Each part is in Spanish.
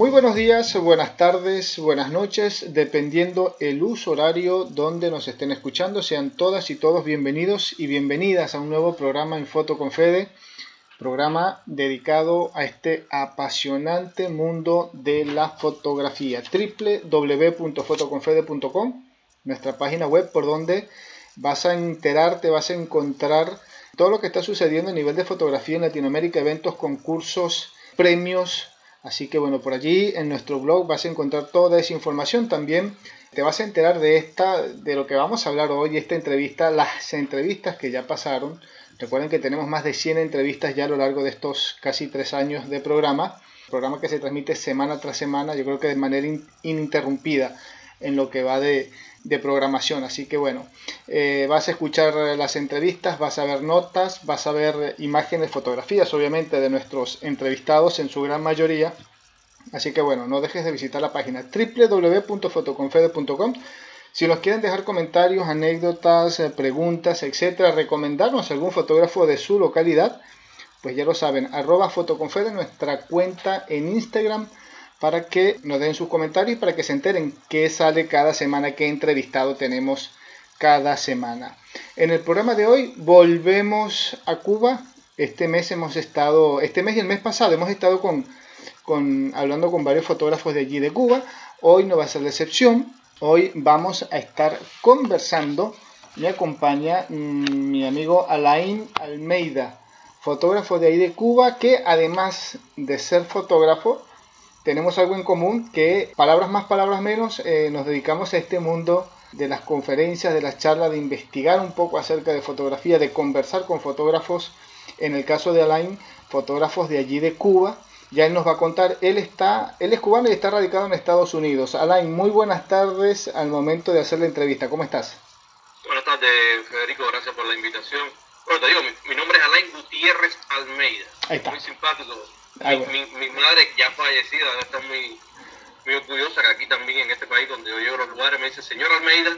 Muy buenos días, buenas tardes, buenas noches, dependiendo el uso horario donde nos estén escuchando. Sean todas y todos bienvenidos y bienvenidas a un nuevo programa en Foto con programa dedicado a este apasionante mundo de la fotografía. www.fotoconfede.com, nuestra página web por donde vas a enterarte, vas a encontrar todo lo que está sucediendo a nivel de fotografía en Latinoamérica, eventos, concursos, premios, Así que bueno, por allí en nuestro blog vas a encontrar toda esa información. También te vas a enterar de esta, de lo que vamos a hablar hoy, esta entrevista, las entrevistas que ya pasaron. Recuerden que tenemos más de 100 entrevistas ya a lo largo de estos casi tres años de programa. Programa que se transmite semana tras semana, yo creo que de manera ininterrumpida en lo que va de, programación. Así que bueno, eh, vas a escuchar las entrevistas, vas a ver notas, vas a ver imágenes, fotografías, obviamente, de nuestros entrevistados en su gran mayoría. Así que bueno, no dejes de visitar la página www.fotoconfede.com. Si nos quieren dejar comentarios, anécdotas, eh, preguntas, etcétera, recomendarnos algún fotógrafo de su localidad, pues ya lo saben, arroba fotoconfede, nuestra cuenta en Instagram para que nos den sus comentarios y para que se enteren qué sale cada semana, qué entrevistado tenemos cada semana. En el programa de hoy volvemos a Cuba. Este mes hemos estado, este mes y el mes pasado hemos estado con, con, hablando con varios fotógrafos de allí de Cuba. Hoy no va a ser la excepción. Hoy vamos a estar conversando. Me acompaña mm, mi amigo Alain Almeida, fotógrafo de ahí de Cuba, que además de ser fotógrafo, tenemos algo en común que, palabras más, palabras menos, eh, nos dedicamos a este mundo de las conferencias, de las charlas, de investigar un poco acerca de fotografía, de conversar con fotógrafos, en el caso de Alain, fotógrafos de allí de Cuba. Ya él nos va a contar, él está, él es cubano y está radicado en Estados Unidos. Alain, muy buenas tardes al momento de hacer la entrevista. ¿Cómo estás? Buenas tardes, Federico, gracias por la invitación. Bueno, te digo, mi, nombre es Alain Gutiérrez Almeida. Ahí está. Muy simpático mi, madre ya fallecida está muy, muy orgullosa que aquí también en este país donde yo llego a los lugares me dice, señor Almeida.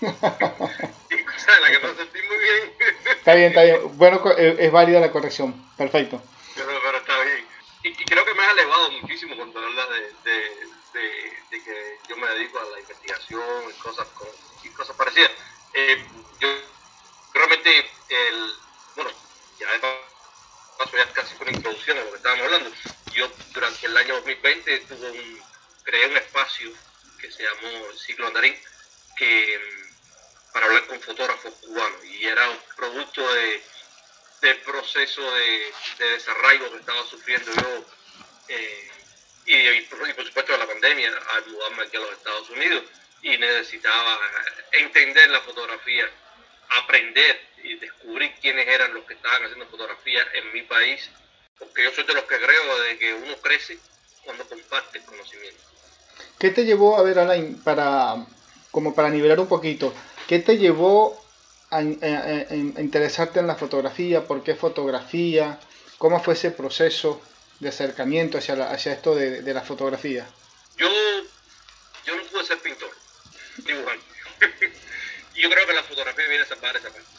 cosa la que me sentí muy bien. está bien, está bien. Bueno, es válida la corrección. Perfecto. Pero, pero está bien. Y, creo que me ha elevado muchísimo cuando hablas de, de, de, que yo me dedico a la investigación y cosas, y cosas parecidas. Eh, yo realmente, el, bueno, ya he paso ya casi con introducción a lo que estábamos hablando. Yo durante el año 2020 tuve un, creé un espacio que se llamó Ciclo Andarín que, mm, para hablar con fotógrafos cubanos y era un producto de, del proceso de, de desarraigo que estaba sufriendo yo eh, y, por supuesto de la pandemia al mudarme aquí a los Estados Unidos y necesitaba entender la fotografía, aprender y descubrir quiénes eran los que estaban haciendo fotografía en mi país, porque yo soy de los que creo de que uno crece cuando comparte el conocimiento. ¿Qué te llevó, a ver, Alain, para, como para nivelar un poquito, qué te llevó a, interesarte en la fotografía? ¿Por qué fotografía? ¿Cómo fue ese proceso de acercamiento hacia, hacia esto de, de, la fotografía? Yo, yo no pude ser pintor, dibujante. yo creo que la fotografía viene a salvar esa parte.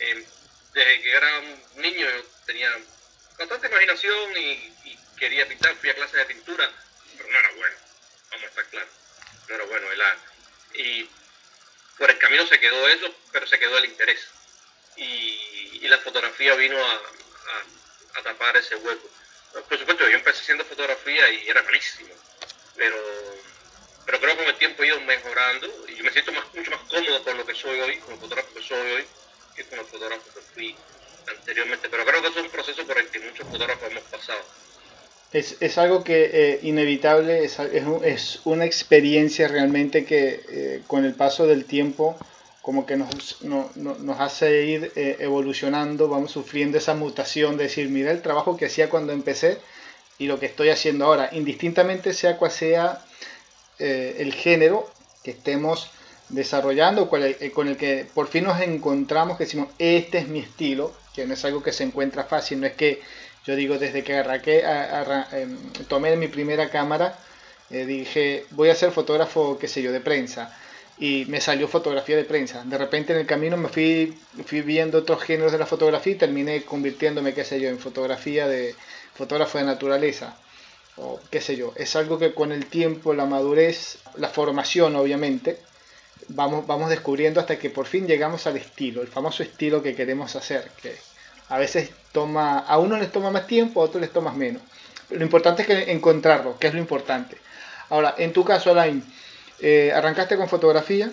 Eh, desde que era un niño tenía bastante imaginación y, quería pintar, fui a clases de pintura, pero no era bueno, vamos a estar claros, no era bueno el arte. Y por el camino se quedó eso, pero se quedó el interés. Y, la fotografía vino a, tapar ese hueco. Por supuesto, yo empecé haciendo fotografía y era malísimo, pero, pero creo que con el tiempo he ido mejorando y yo me siento mucho más cómodo con lo que soy hoy, con el fotógrafo que soy hoy que como fotógrafo que fui anteriormente, pero creo que es un proceso por el que muchos fotógrafos hemos pasado. Es, es algo que eh, inevitable, es, es, es, una experiencia realmente que eh, con el paso del tiempo como que nos, no, nos hace ir eh, evolucionando, vamos sufriendo esa mutación de decir, mira el trabajo que hacía cuando empecé y lo que estoy haciendo ahora, indistintamente sea cual sea el género que estemos desarrollando, con el, eh, con el, que por fin nos encontramos, que decimos, este es mi estilo, que no es algo que se encuentra fácil, no es que yo digo, desde que arranqué, em, tomé mi primera cámara, eh, dije, voy a ser fotógrafo, qué sé yo, de prensa, y me salió fotografía de prensa. De repente en el camino me fui, fui viendo otros géneros de la fotografía y terminé convirtiéndome, qué sé yo, en fotografía de fotógrafo de naturaleza o qué sé yo. Es algo que con el tiempo, la madurez, la formación obviamente, vamos, vamos descubriendo hasta que por fin llegamos al estilo, el famoso estilo que queremos hacer, que a veces toma, a uno les toma más tiempo, a otros les toma menos. Lo importante es que encontrarlo, que es lo importante. Ahora, en tu caso, Alain, eh, arrancaste con fotografía,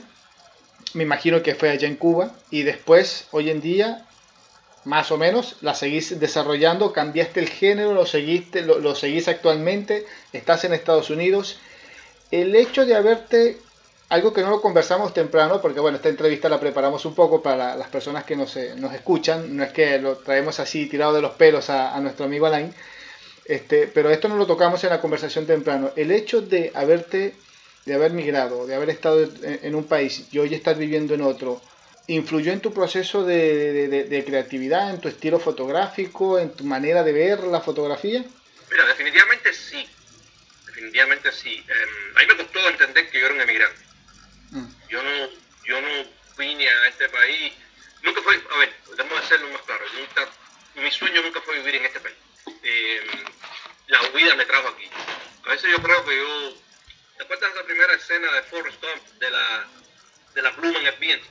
me imagino que fue allá en Cuba, y después, hoy en día, más o menos, la seguís desarrollando, cambiaste el género, lo seguiste, lo, seguís actualmente, estás en Estados Unidos. El hecho de haberte, algo que no lo conversamos temprano, porque bueno, esta entrevista la preparamos un poco para las personas que nos, eh, nos escuchan, no es que lo traemos así tirado de los pelos a, nuestro amigo Alain, este, pero esto no lo tocamos en la conversación temprano. El hecho de haberte, de haber migrado, de haber estado en, un país y hoy estar viviendo en otro, ¿influyó en tu proceso de, creatividad, en tu estilo fotográfico, en tu manera de ver la fotografía? Mira, definitivamente sí. Definitivamente sí. Em, a mí me costó entender que yo era un emigrante. Mm. Yo no, yo no vine a este país. Nunca fue, a ver, debemos hacerlo más claro. mi sueño nunca fue vivir en este país eh, la huida me trajo aquí. A veces yo creo que yo, después de esa primera escena de Forrest Gump, de la, de la pluma en el viento,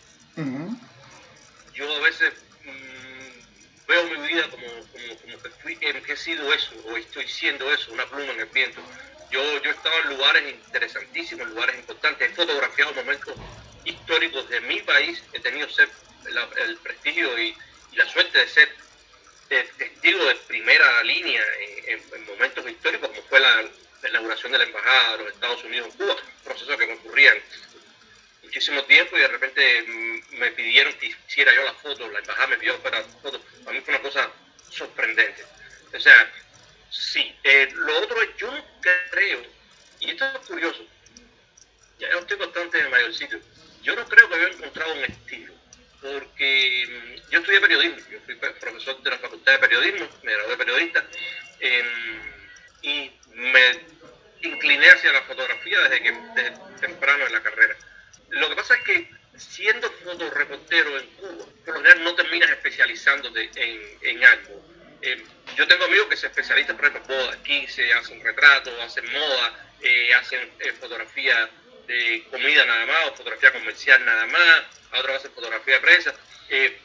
yo a veces mm, veo mi vida como, como, como que, fui, que he sido eso, o estoy siendo eso, una pluma en el viento. Yo, yo he estado en lugares interesantísimos, lugares importantes, he fotografiado momentos históricos de mi país, he tenido ser, el prestigio y, la suerte de ser testigo de primera línea en, momentos históricos, como fue la, inauguración de la Embajada de los Estados Unidos en Cuba, un proceso que me ocurría muchísimo tiempo y de repente me pidieron que hiciera yo las fotos, la Embajada me pidió para fotos, para mí fue una cosa sorprendente. O sea, sí, eh, lo otro es, yo creo, y esto es curioso, ya estoy bastante mayorcito, yo no creo que haya encontrado un estilo porque mm, yo estudié periodismo, yo fui profesor de la Facultad de Periodismo, me gradué de periodista, em, y me incliné hacia la fotografía desde, que, temprano en la carrera. Lo que pasa es que siendo fotoreportero en Cuba, por lo general no terminas especializándote en, algo. Em, yo tengo amigos que se especializan, por ejemplo, boda, aquí se hacen retratos, hacen moda, eh, hacen eh, fotografía de comida nada más fotografía comercial nada más, a otra hacer fotografía de prensa. Eh,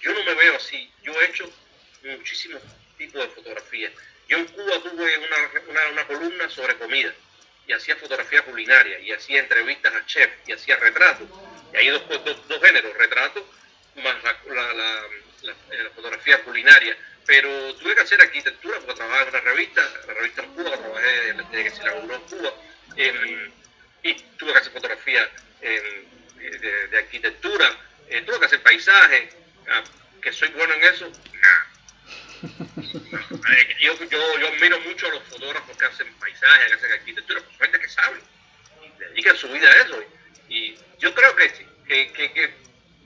yo no me veo así. Yo he hecho muchísimos tipos de fotografías. Yo en Cuba tuve una, una, columna sobre comida y hacía fotografía culinaria y hacía entrevistas a chef y hacía retratos. Y hay dos, dos, géneros, retratos más la, fotografía culinaria. Pero tuve que hacer arquitectura porque trabajaba en una revista, la revista Cuba, trabajé desde que se inauguró Cuba. Em, y tuve que hacer fotografía de, arquitectura, eh, tuve que hacer paisaje, ah, que soy bueno en eso, eh, yo, yo, yo admiro mucho a los fotógrafos que hacen paisaje, que hacen arquitectura, por suerte que saben, y dedican su vida a eso. Y, yo creo que, que,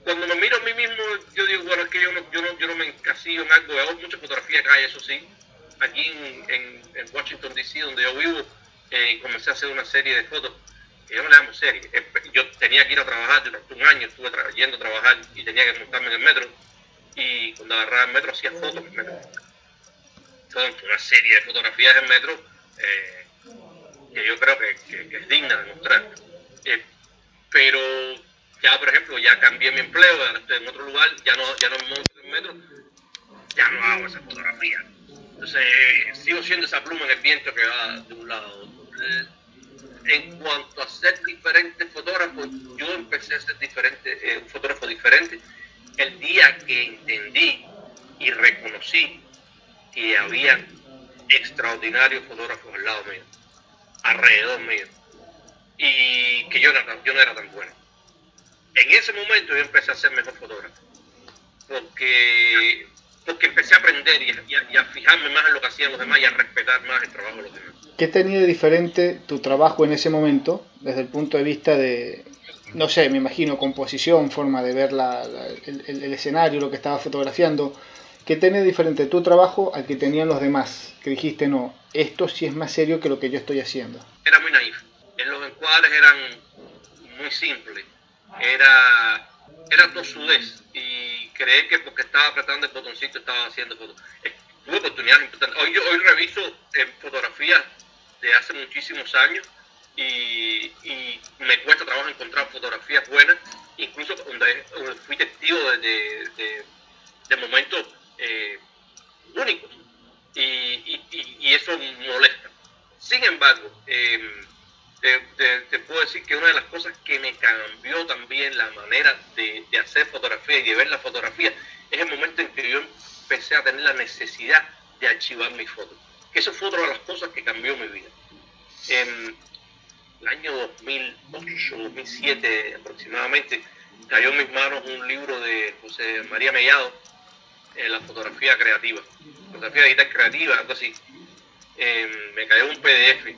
cuando me miro a mí mismo, yo digo, bueno, es que yo no, yo no, yo no me encasillo en algo, hago mucha fotografía acá, eso sí, aquí en, en, Washington DC, donde yo vivo, eh, comencé a hacer una serie de fotos yo no le damos serie. Yo tenía que ir a trabajar durante un año, estuve yendo a trabajar y tenía que montarme en el metro. Y cuando agarraba el metro hacía fotos en el metro. Entonces, una serie de fotografías en metro eh, que yo creo que, es digna de mostrar. Eh, pero ya, por ejemplo, ya cambié mi empleo, en otro lugar, ya no, ya no me monto en metro, ya no hago esa fotografía. Entonces, sigo siendo esa pluma en el viento que va de un lado a otro en cuanto a ser diferentes fotógrafos, yo empecé a ser diferente, eh, un fotógrafo diferente el día que entendí y reconocí que había extraordinarios fotógrafos al lado mío, alrededor mío, y que yo, no, yo no era tan bueno. En ese momento yo empecé a ser mejor fotógrafo, porque, porque empecé a aprender y a fijarme más en lo que hacían los demás y a respetar más el trabajo de los demás. ¿Qué tenía de diferente tu trabajo en ese momento desde el punto de vista de, no sé, me imagino, composición, forma de ver el, escenario, lo que estaba fotografiando? ¿Qué tenía de diferente tu trabajo al que tenían los demás? Que dijiste, no, esto sí es más serio que lo que yo estoy haciendo. Era muy naif. En los encuadres eran muy simples. Era, era tosudez. Y creer que porque estaba apretando el botoncito estaba haciendo fotos. Tuve oportunidades importantes. Hoy, hoy reviso en fotografías de hace muchísimos años y, me cuesta trabajo encontrar fotografías buenas, incluso donde, fui testigo de, de, momentos eh, únicos y, y, eso molesta. Sin embargo, em, te, puedo decir que una de las cosas que me cambió también la manera de, hacer fotografía y de ver la fotografía es el momento en que yo empecé a tener la necesidad de archivar mis fotos. Eso fue otra de las cosas que cambió mi vida. En el año 2008, 2007 aproximadamente, cayó en mis manos un libro de José María Mellado, eh, La fotografía creativa, fotografía digital creativa, algo así. Em, me cayó un PDF.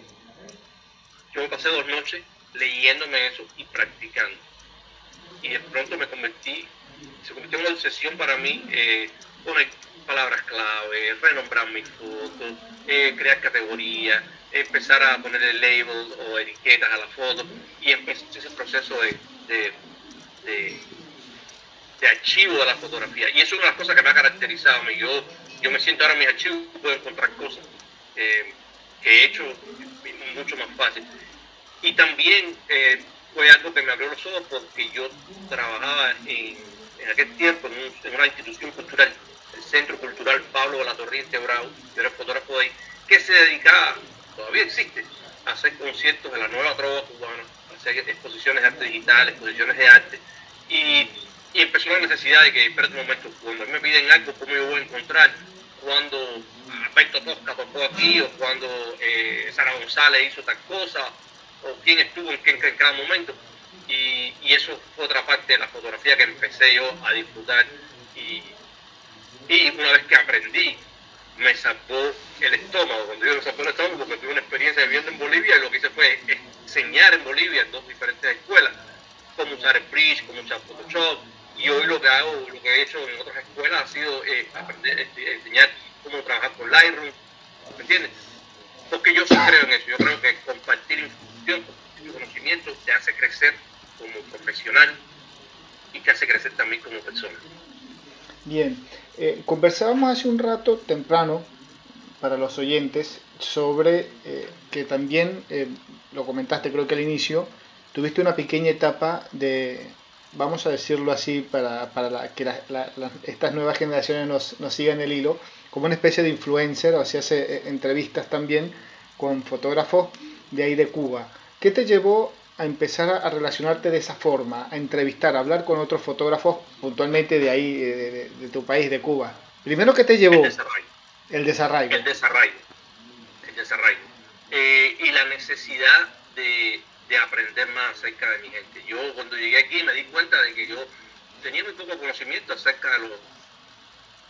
Yo me pasé dos noches leyéndome eso y practicando. Y de pronto me convertí, se convirtió en una obsesión para mí eh, poner palabras clave, renombrar mis fotos, eh, crear categorías, empezar a ponerle labels o etiquetas a la foto y empezar ese proceso de, de, archivo de la fotografía. Y eso es una de las cosas que me ha caracterizado. Yo, yo me siento ahora en mis archivos puedo encontrar cosas eh, que he hecho mucho más fácil. Y también eh, fue algo que me abrió los ojos porque yo trabajaba en, en aquel tiempo en, una institución cultural, el Centro Cultural Pablo de la Torriente Bravo, yo era fotógrafo ahí, que se dedicaba, todavía existe, a hacer conciertos de la nueva trova cubana, a hacer exposiciones de arte digital, exposiciones de arte. Y, y empezó la necesidad de que, espérate un momento, cuando me piden algo, ¿cómo yo voy a encontrar? Cuando Alberto Tosca tocó aquí, o cuando eh, Sara González hizo tal cosa, o quién estuvo en, en cada momento. Y, y, eso fue otra parte de la fotografía que empecé yo a disfrutar. Y, y una vez que aprendí, me sacó el estómago. Cuando yo me sacó el estómago, porque tuve una experiencia viviendo en Bolivia, y lo que hice fue enseñar en Bolivia en dos diferentes escuelas cómo usar el bridge, cómo usar Photoshop. Y hoy lo que hago, lo que he hecho en otras escuelas ha sido eh, aprender, este, enseñar cómo trabajar con Lightroom. ¿Me entiendes? Porque yo sí creo en eso. Yo creo que compartir información, conocimiento, te hace crecer como profesional y te hace crecer también como persona. Bien, eh, conversábamos hace un rato temprano para los oyentes sobre eh, que también, eh, lo comentaste creo que al inicio, tuviste una pequeña etapa de, vamos a decirlo así, para, para que estas nuevas generaciones nos, sigan el hilo, como una especie de influencer, o sea, hace entrevistas también con fotógrafos de ahí de Cuba. ¿Qué te llevó a empezar a relacionarte de esa forma, a entrevistar, a hablar con otros fotógrafos puntualmente de ahí, de, tu país, de Cuba? Primero, ¿qué te llevó? El desarrollo. El desarrollo. El desarrollo. Eh, y la necesidad de, aprender más acerca de mi gente. Yo cuando llegué aquí me di cuenta de que yo tenía muy poco conocimiento acerca de los,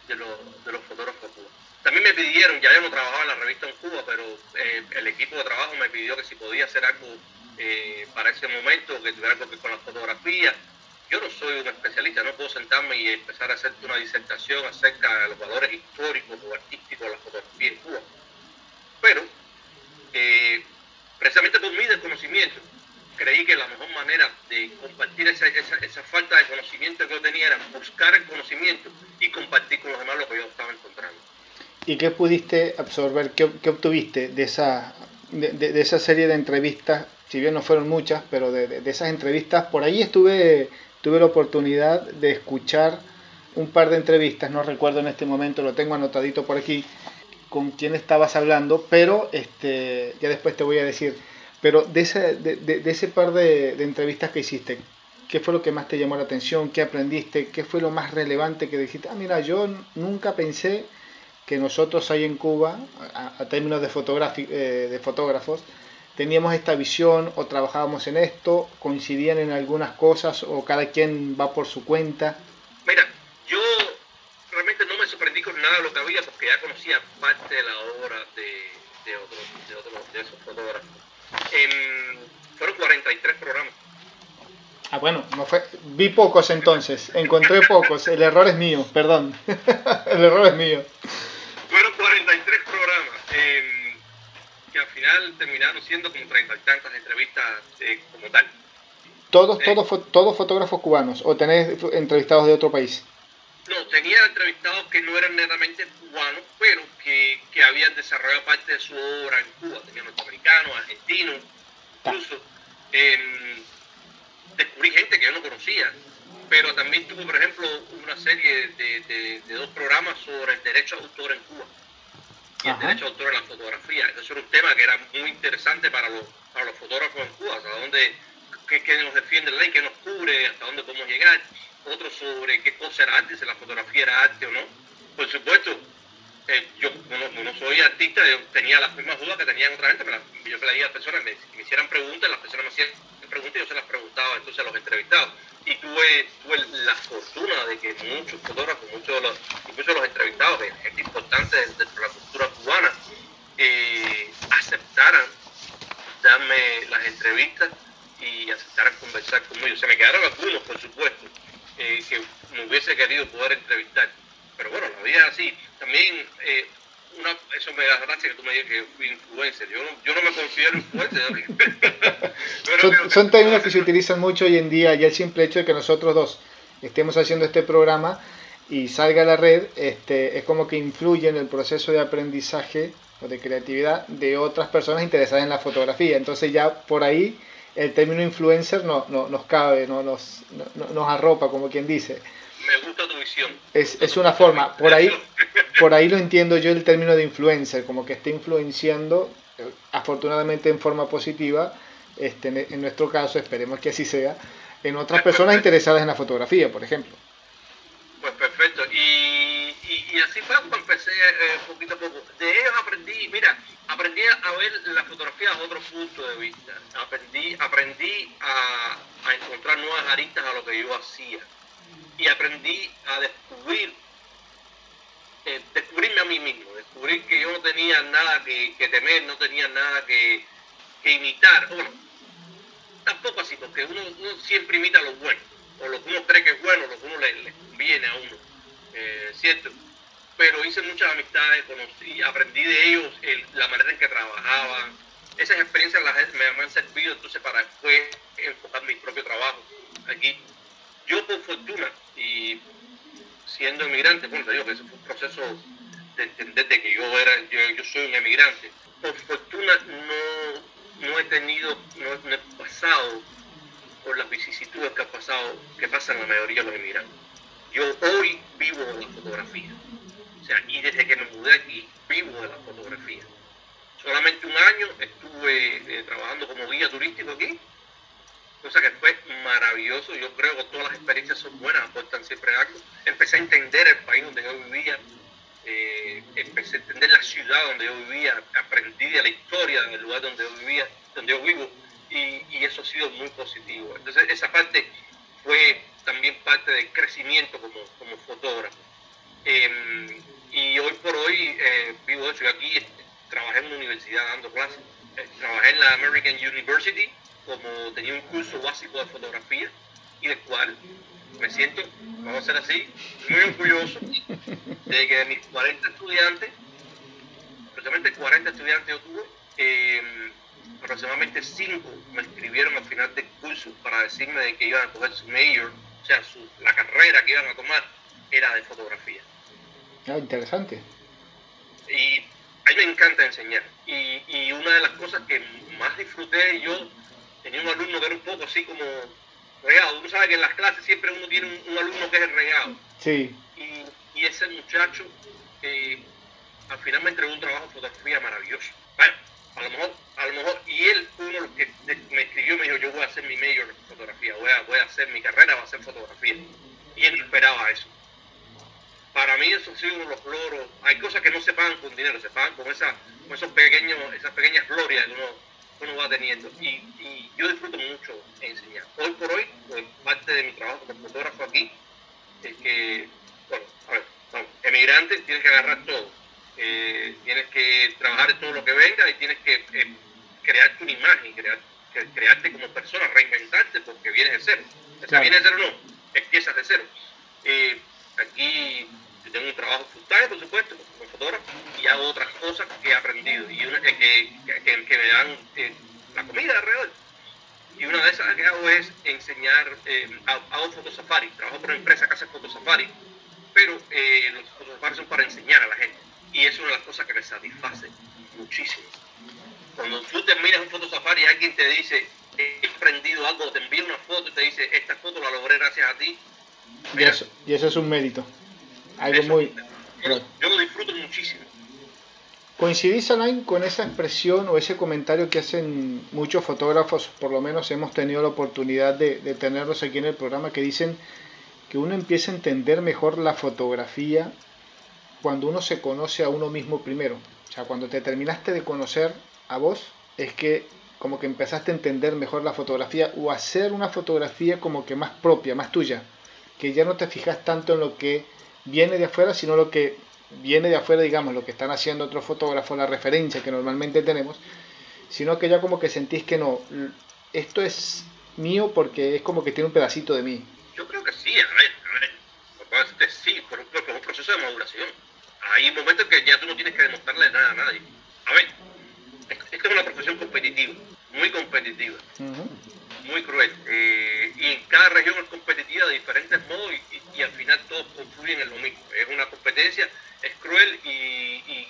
de los, de los fotógrafos cubanos. También me pidieron, ya yo no trabajaba en la revista en Cuba, pero eh, el equipo de trabajo me pidió que si podía hacer algo eh, para ese momento, que tuviera algo que con la fotografía. Yo no soy un especialista, no puedo sentarme y empezar a hacerte una disertación acerca de los valores históricos o artísticos de la fotografía en Cuba. Pero, eh, precisamente por mi desconocimiento, creí que la mejor manera de compartir esa, esa, falta de conocimiento que yo tenía era buscar el conocimiento y compartir con los demás lo que yo estaba encontrando. ¿Y qué pudiste absorber, qué, qué obtuviste de esa, de, de, esa serie de entrevistas si bien no fueron muchas, pero de, esas entrevistas, por ahí estuve, tuve la oportunidad de escuchar un par de entrevistas, no recuerdo en este momento, lo tengo anotadito por aquí, con quién estabas hablando, pero este, ya después te voy a decir, pero de ese, de, ese par de, entrevistas que hiciste, ¿qué fue lo que más te llamó la atención? ¿Qué aprendiste? ¿Qué fue lo más relevante que dijiste? Ah, mira, yo nunca pensé que nosotros ahí en Cuba, a, términos de, eh, de fotógrafos, teníamos esta visión o trabajábamos en esto, coincidían en algunas cosas o cada quien va por su cuenta? Mira, yo realmente no me sorprendí con nada de lo que había porque ya conocía parte de la obra de, de, otros, de, otros, de esos fotógrafos. Fueron 43 programas. Ah, bueno, no fue, vi pocos entonces, encontré pocos, el error es mío, perdón, el error es mío. Fueron 43 programas que al final terminaron siendo como treinta y tantas entrevistas eh, como tal. ¿Todos, todos, todos fotógrafos cubanos o tenés entrevistados de otro país? No, tenía entrevistados que no eran netamente cubanos, pero que, que había habían desarrollado parte de su obra en Cuba, tenía norteamericanos, argentinos, incluso. Em, descubrí gente que yo no conocía, pero también tuvo, por ejemplo, una serie de, dos programas sobre el derecho a autor en Cuba y el derecho a autor en la fotografía. Eso era un tema que era muy interesante para los, para los fotógrafos en Cuba, hasta dónde, qué, nos defiende la ley, qué nos cubre, hasta dónde podemos llegar. Otro sobre qué cosa era arte, si la fotografía era arte o no. Por supuesto, eh, yo no, soy artista, yo tenía las mismas dudas que tenían otra gente, pero yo le a las personas me, hicieran preguntas, las personas me hacían preguntas y yo se las preguntaba entonces a los entrevistados. Y tuve, tuve la fortuna de que muchos fotógrafos, muchos de los, incluso los entrevistados, gente importante dentro de la cultura cubana, eh, aceptaran darme las entrevistas y aceptaran conversar conmigo. Se me quedaron algunos, por supuesto, eh, que me hubiese querido poder entrevistar. Pero bueno, la vida es así. También eh, una, eso me da gracia que tú me digas que fui influencer. Yo no, yo no me considero influencer. son, son términos que se utilizan mucho hoy en día y el simple hecho de que nosotros dos estemos haciendo este programa y salga a la red, este, es como que influye en el proceso de aprendizaje o de creatividad de otras personas interesadas en la fotografía. Entonces ya por ahí el término influencer no, no nos cabe, no, nos, no, nos arropa, como quien dice. Me gusta tu visión. Es, es una forma, por ahí, por ahí lo entiendo yo el término de influencer, como que está influenciando, eh, afortunadamente en forma positiva, este, en nuestro caso, esperemos que así sea, en otras personas interesadas en la fotografía, por ejemplo. Pues perfecto. Y, así fue como empecé eh, poquito a poco. De ellos aprendí, mira, aprendí a ver la fotografía a otro punto de vista. Aprendí, aprendí a, encontrar nuevas aristas a lo que yo hacía. Y aprendí a descubrir eh, descubrirme a mí mismo, descubrir que yo no tenía nada que, temer, no tenía nada que, imitar. Tampoco así, porque uno, siempre imita lo bueno, o lo que uno cree que es bueno, lo que uno le, conviene a uno, eh, ¿cierto? Pero hice muchas amistades, conocí, aprendí de ellos la manera en que trabajaban. Esas experiencias las, me, han servido entonces para después enfocar mi propio trabajo aquí. Yo por fortuna y siendo inmigrante, bueno, te que ese fue un proceso de entender de que yo era, yo, soy un emigrante. Por fortuna no, no he tenido, no, he pasado por las vicisitudes que ha pasado, que pasan la mayoría de los emigrantes. Yo hoy vivo la fotografía. O sea, y desde que me mudé aquí, vivo de la fotografía. Solamente un año estuve eh, trabajando como guía turístico aquí cosa que fue maravilloso. Yo creo que todas las experiencias son buenas, aportan siempre algo. Empecé a entender el país donde yo vivía, eh, empecé a entender la ciudad donde yo vivía, aprendí de la historia del lugar donde yo vivía, donde yo vivo, y, eso ha sido muy positivo. Entonces, esa parte fue también parte del crecimiento como, como fotógrafo. Em, y hoy por hoy eh, vivo eso. Aquí trabajé en una universidad dando clases. Eh, trabajé en la American University como tenía un curso básico de fotografía y del cual me siento, vamos a ser así, muy orgulloso de que de mis 40 estudiantes, aproximadamente 40 estudiantes yo tuve, em, aproximadamente 5 me escribieron al final del curso para decirme de que iban a coger su major, o sea, su, la carrera que iban a tomar era de fotografía. Ah, interesante. Y a mí me encanta enseñar. Y, y una de las cosas que más disfruté yo tenía un alumno que era un poco así como regado. Uno sabe que en las clases siempre uno tiene un, alumno que es el regado. Sí. Y, ese muchacho eh, al final me entregó un trabajo de fotografía maravilloso. Bueno, a lo mejor, a lo mejor, y él uno de los que me escribió me dijo, yo voy a hacer mi mayor en fotografía, voy a, voy a hacer mi carrera, va a hacer fotografía. Y él esperaba eso. Para mí eso ha sido uno de los logros. Hay cosas que no se pagan con dinero, se pagan con, esa, con esos pequeños, esas pequeñas glorias que uno uno va teniendo. Y, yo disfruto mucho enseñar. Hoy por hoy, pues, parte de mi trabajo como fotógrafo aquí es que, bueno, a ver, vamos, emigrante, tienes que agarrar todo. Eh, tienes que trabajar en todo lo que venga y tienes que eh, crearte una imagen, crear, crearte como persona, reinventarte porque vienes de cero. O sea, vienes de cero no, empiezas de cero. Eh, aquí tengo un trabajo full por supuesto, como fotógrafo, y hago otras cosas que he aprendido y una, que, que, que, me dan eh, la comida alrededor. Y una de esas que hago es enseñar, eh, hago fotosafari, trabajo por una empresa que hace fotosafari, pero eh, los fotosafaris son para enseñar a la gente. Y es una de las cosas que me satisface muchísimo. Cuando tú terminas un foto safari y alguien te dice, he aprendido algo, te envía una foto y te dice, esta foto la logré gracias a ti. Y, eso, y eso es un mérito. Algo muy... Yo, yo, lo disfruto muchísimo. ¿Coincidís, Alain, con esa expresión o ese comentario que hacen muchos fotógrafos, por lo menos hemos tenido la oportunidad de, de tenerlos aquí en el programa, que dicen que uno empieza a entender mejor la fotografía cuando uno se conoce a uno mismo primero? O sea, cuando te terminaste de conocer a vos, es que como que empezaste a entender mejor la fotografía o hacer una fotografía como que más propia, más tuya, que ya no te fijas tanto en lo que viene de afuera, sino lo que viene de afuera, digamos, lo que están haciendo otros fotógrafos, la referencia que normalmente tenemos, sino que ya como que sentís que no, esto es mío porque es como que tiene un pedacito de mí. Yo creo que sí, a ver, a ver, sí, pero es un proceso de maduración. Hay momentos que ya tú no tienes que demostrarle nada a nadie. A ver, esta es una profesión competitiva, muy competitiva, muy cruel. Eh, y en cada región es competitiva de diferentes modos y, al final todos confluyen en lo mismo. Es una competencia, es cruel y,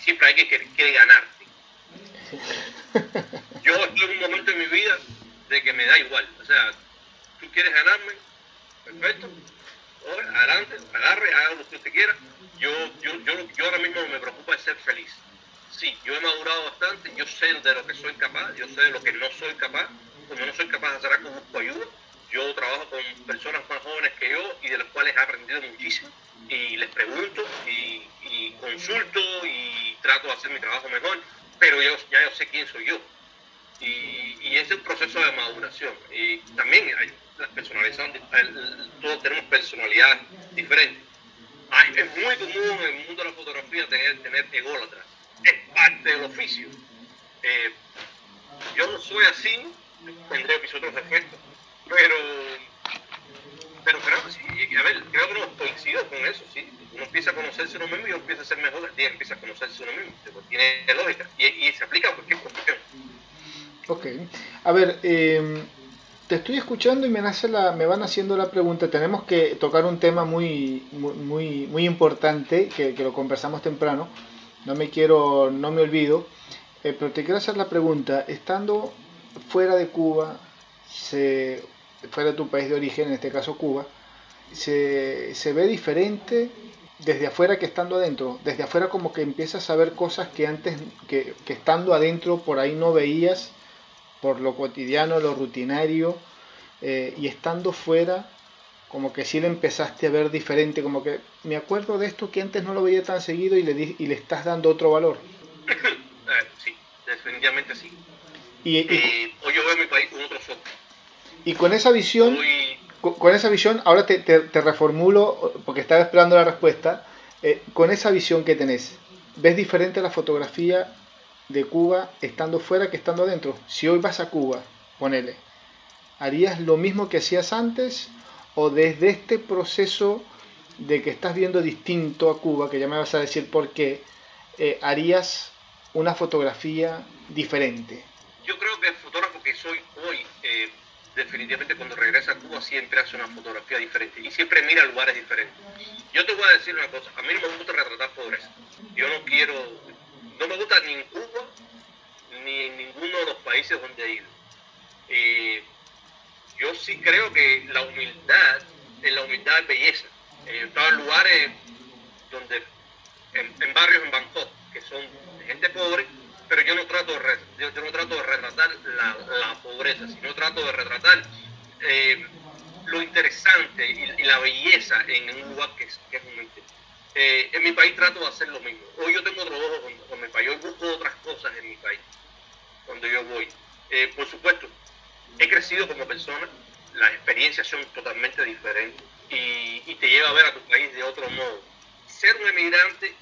siempre hay que querer ganarte. Yo estoy en un momento en mi vida de que me da igual. O sea, tú quieres ganarme, perfecto, adelante, agarre, haga lo que usted quiera. Yo, yo, yo, yo ahora mismo me preocupa de ser feliz sí, yo he madurado bastante, yo sé de lo que soy capaz, yo sé de lo que no soy capaz, como no soy capaz de hacer algo, busco ayuda. Yo trabajo con personas más jóvenes que yo y de las cuales he aprendido muchísimo y les pregunto y, consulto y trato de hacer mi trabajo mejor, pero ya yo sé quién soy yo. Y, y es un proceso de maduración. Y también hay las personalidades, todos tenemos personalidades diferentes. es muy común en el mundo de la fotografía tener, tener ególatras es parte del oficio. Eh, yo no soy así, tendré mis otros defectos, pero, pero creo que sí, a ver, creo que no coincido con eso, sí. Uno empieza a conocerse uno mismo y uno empieza a ser mejor el día empieza a conocerse uno mismo, tiene lógica y, y se aplica a cualquier profesión. Ok, a ver, eh, te estoy escuchando y me, nace la, me van haciendo la pregunta. Tenemos que tocar un tema muy, muy, muy, importante que, lo conversamos temprano, no me quiero, no me olvido, eh, pero te quiero hacer la pregunta, estando fuera de Cuba, se, fuera de tu país de origen, en este caso Cuba, se, se ve diferente desde afuera que estando adentro. Desde afuera como que empiezas a ver cosas que antes, que, estando adentro por ahí no veías, por lo cotidiano, lo rutinario, eh, y estando fuera como que sí le empezaste a ver diferente, como que me acuerdo de esto que antes no lo veía tan seguido y le, y le estás dando otro valor. Eh, sí, definitivamente sí. Y, eh, hoy yo veo mi país con otros ojos. Y con esa visión, con, esa visión, ahora te, te, reformulo, porque estaba esperando la respuesta, eh, con esa visión que tenés, ¿ves diferente la fotografía de Cuba estando fuera que estando adentro? Si hoy vas a Cuba, ponele, ¿harías lo mismo que hacías antes o desde este proceso de que estás viendo distinto a Cuba, que ya me vas a decir por qué, eh, harías una fotografía diferente? Yo creo que el fotógrafo que soy hoy, eh, definitivamente cuando regresa a Cuba siempre hace una fotografía diferente y siempre mira lugares diferentes. Yo te voy a decir una cosa, a mí no me gusta retratar pobreza. Yo no quiero, no me gusta ni en Cuba ni en ninguno de los países donde he ido. Eh, yo sí creo que la humildad, en la humildad es belleza. Eh, he estado en lugares donde, en, barrios en Bangkok, que son gente pobre, pero yo no trato de, yo, no trato de retratar la, pobreza, sino trato de retratar eh, lo interesante y, la belleza en un lugar que es, que es humilde. Eh, en mi país trato de hacer lo mismo. Hoy yo tengo otro ojo con, mi país, hoy busco otras cosas en mi país, cuando yo voy. por supuesto, he crecido como persona, las experiencias son totalmente diferentes y, te lleva a ver a tu país de otro modo. Ser un emigrante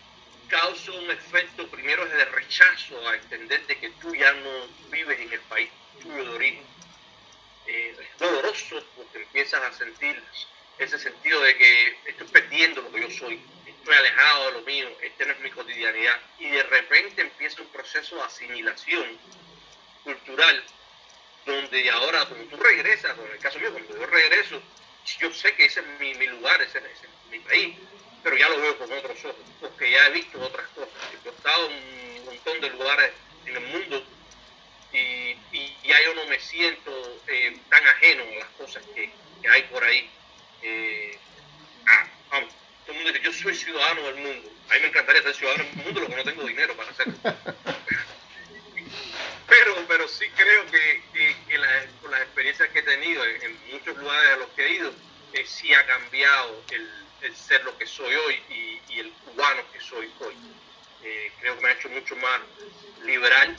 causa un efecto primero de rechazo a entender de que tú ya no vives en el país tuyo de origen. Eh, es doloroso porque empiezas a sentir ese sentido de que estoy perdiendo lo que yo soy, estoy alejado de lo mío, esta no es mi cotidianidad y de repente empieza un proceso de asimilación cultural donde ahora, cuando tú regresas, en el caso mío, cuando yo regreso, yo sé que ese es mi, mi lugar, ese, es mi país, pero ya lo veo con otros ojos, porque ya he visto otras cosas. estado en un montón de lugares en el mundo y, ya yo no me siento eh, tan ajeno a las cosas que, hay por ahí. Eh, ah, vamos, todo el mundo dice, yo soy ciudadano del mundo. A mí me encantaría ser ciudadano del mundo, lo que no tengo dinero para hacerlo. pero, pero sí creo que, con las experiencias que he tenido en, muchos lugares a los que he ido, eh, sí ha cambiado el, ser lo que soy hoy y, el cubano que soy hoy. Eh, creo que me ha hecho mucho más liberal,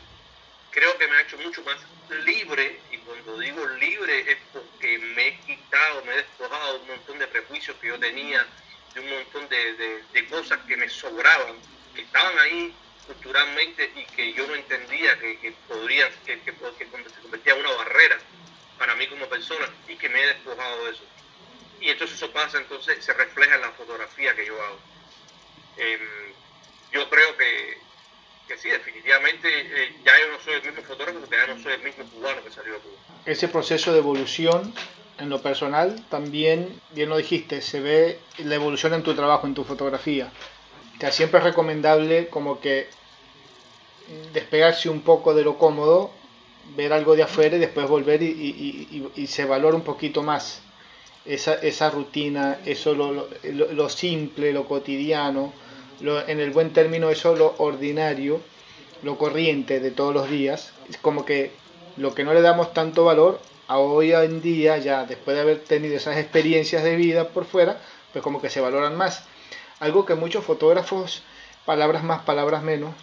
creo que me ha hecho mucho más libre, y cuando digo libre es porque me he quitado, me he despojado un montón de prejuicios que yo tenía, de un montón de, cosas que me sobraban, que estaban ahí culturalmente y que yo no entendía que, que podrían, que, que, se convertía en una barrera para mí como persona y que me he despojado de eso. Y entonces eso pasa, entonces se refleja en la fotografía que yo hago. Em, yo creo que, que sí, definitivamente eh, ya yo no soy el mismo fotógrafo porque ya no soy el mismo cubano que salió de Cuba. Ese proceso de evolución en lo personal también, bien lo dijiste, se ve la evolución en tu trabajo, en tu fotografía. Que siempre es recomendable como que despegarse un poco de lo cómodo, ver algo de afuera y después volver y, se valora un poquito más esa, esa rutina, eso lo, lo, simple, lo cotidiano, lo, en el buen término eso lo ordinario, lo corriente de todos los días. Es como que lo que no le damos tanto valor a hoy en día, ya después de haber tenido esas experiencias de vida por fuera, pues como que se valoran más. Algo que muchos fotógrafos, palabras más, palabras menos,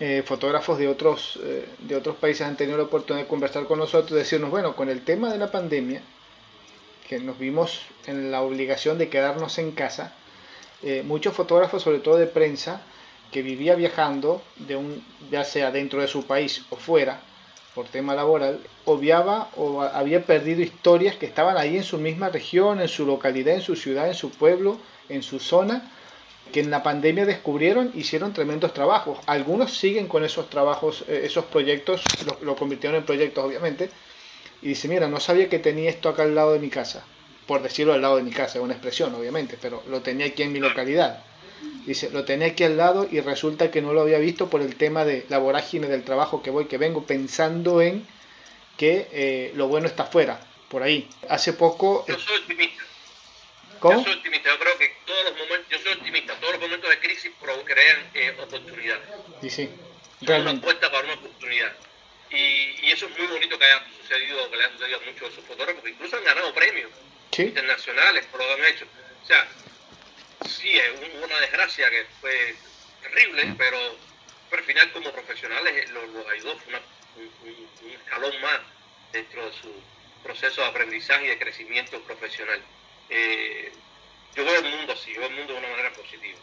eh, fotógrafos de otros, eh, de otros países han tenido la oportunidad de conversar con nosotros, decirnos, bueno, con el tema de la pandemia, que nos vimos en la obligación de quedarnos en casa, eh, muchos fotógrafos, sobre todo de prensa, que vivía viajando, de un, ya sea dentro de su país o fuera, por tema laboral, obviaba o había perdido historias que estaban ahí en su misma región, en su localidad, en su ciudad, en su pueblo, en su zona, que en la pandemia descubrieron, hicieron tremendos trabajos. Algunos siguen con esos trabajos, eh, esos proyectos, lo, convirtieron en proyectos obviamente, y dice, mira, no sabía que tenía esto acá al lado de mi casa, por decirlo al lado de mi casa, es una expresión obviamente, pero lo tenía aquí en mi localidad. Dice, lo tenía aquí al lado y resulta que no lo había visto por el tema de la vorágine del trabajo que voy, que vengo, pensando en que eh, lo bueno está afuera, por ahí. Hace poco... Yo soy optimista. ¿Cómo? Yo soy optimista, yo creo que todos los momentos, yo soy optimista, todos los momentos de crisis crean eh, oportunidades. Sí, sí. Realmente. Una apuesta para una oportunidad. Y, y, eso es muy bonito que haya sucedido, que le haya sucedido a muchos de esos fotógrafos, que incluso han ganado premios internacionales por lo que han hecho. O sea, sí, es una desgracia que fue terrible, pero, al final como profesionales los, los ayudó, fue un, escalón más dentro de su proceso de aprendizaje y de crecimiento profesional. Eh, yo veo el mundo así, yo veo el mundo de una manera positiva.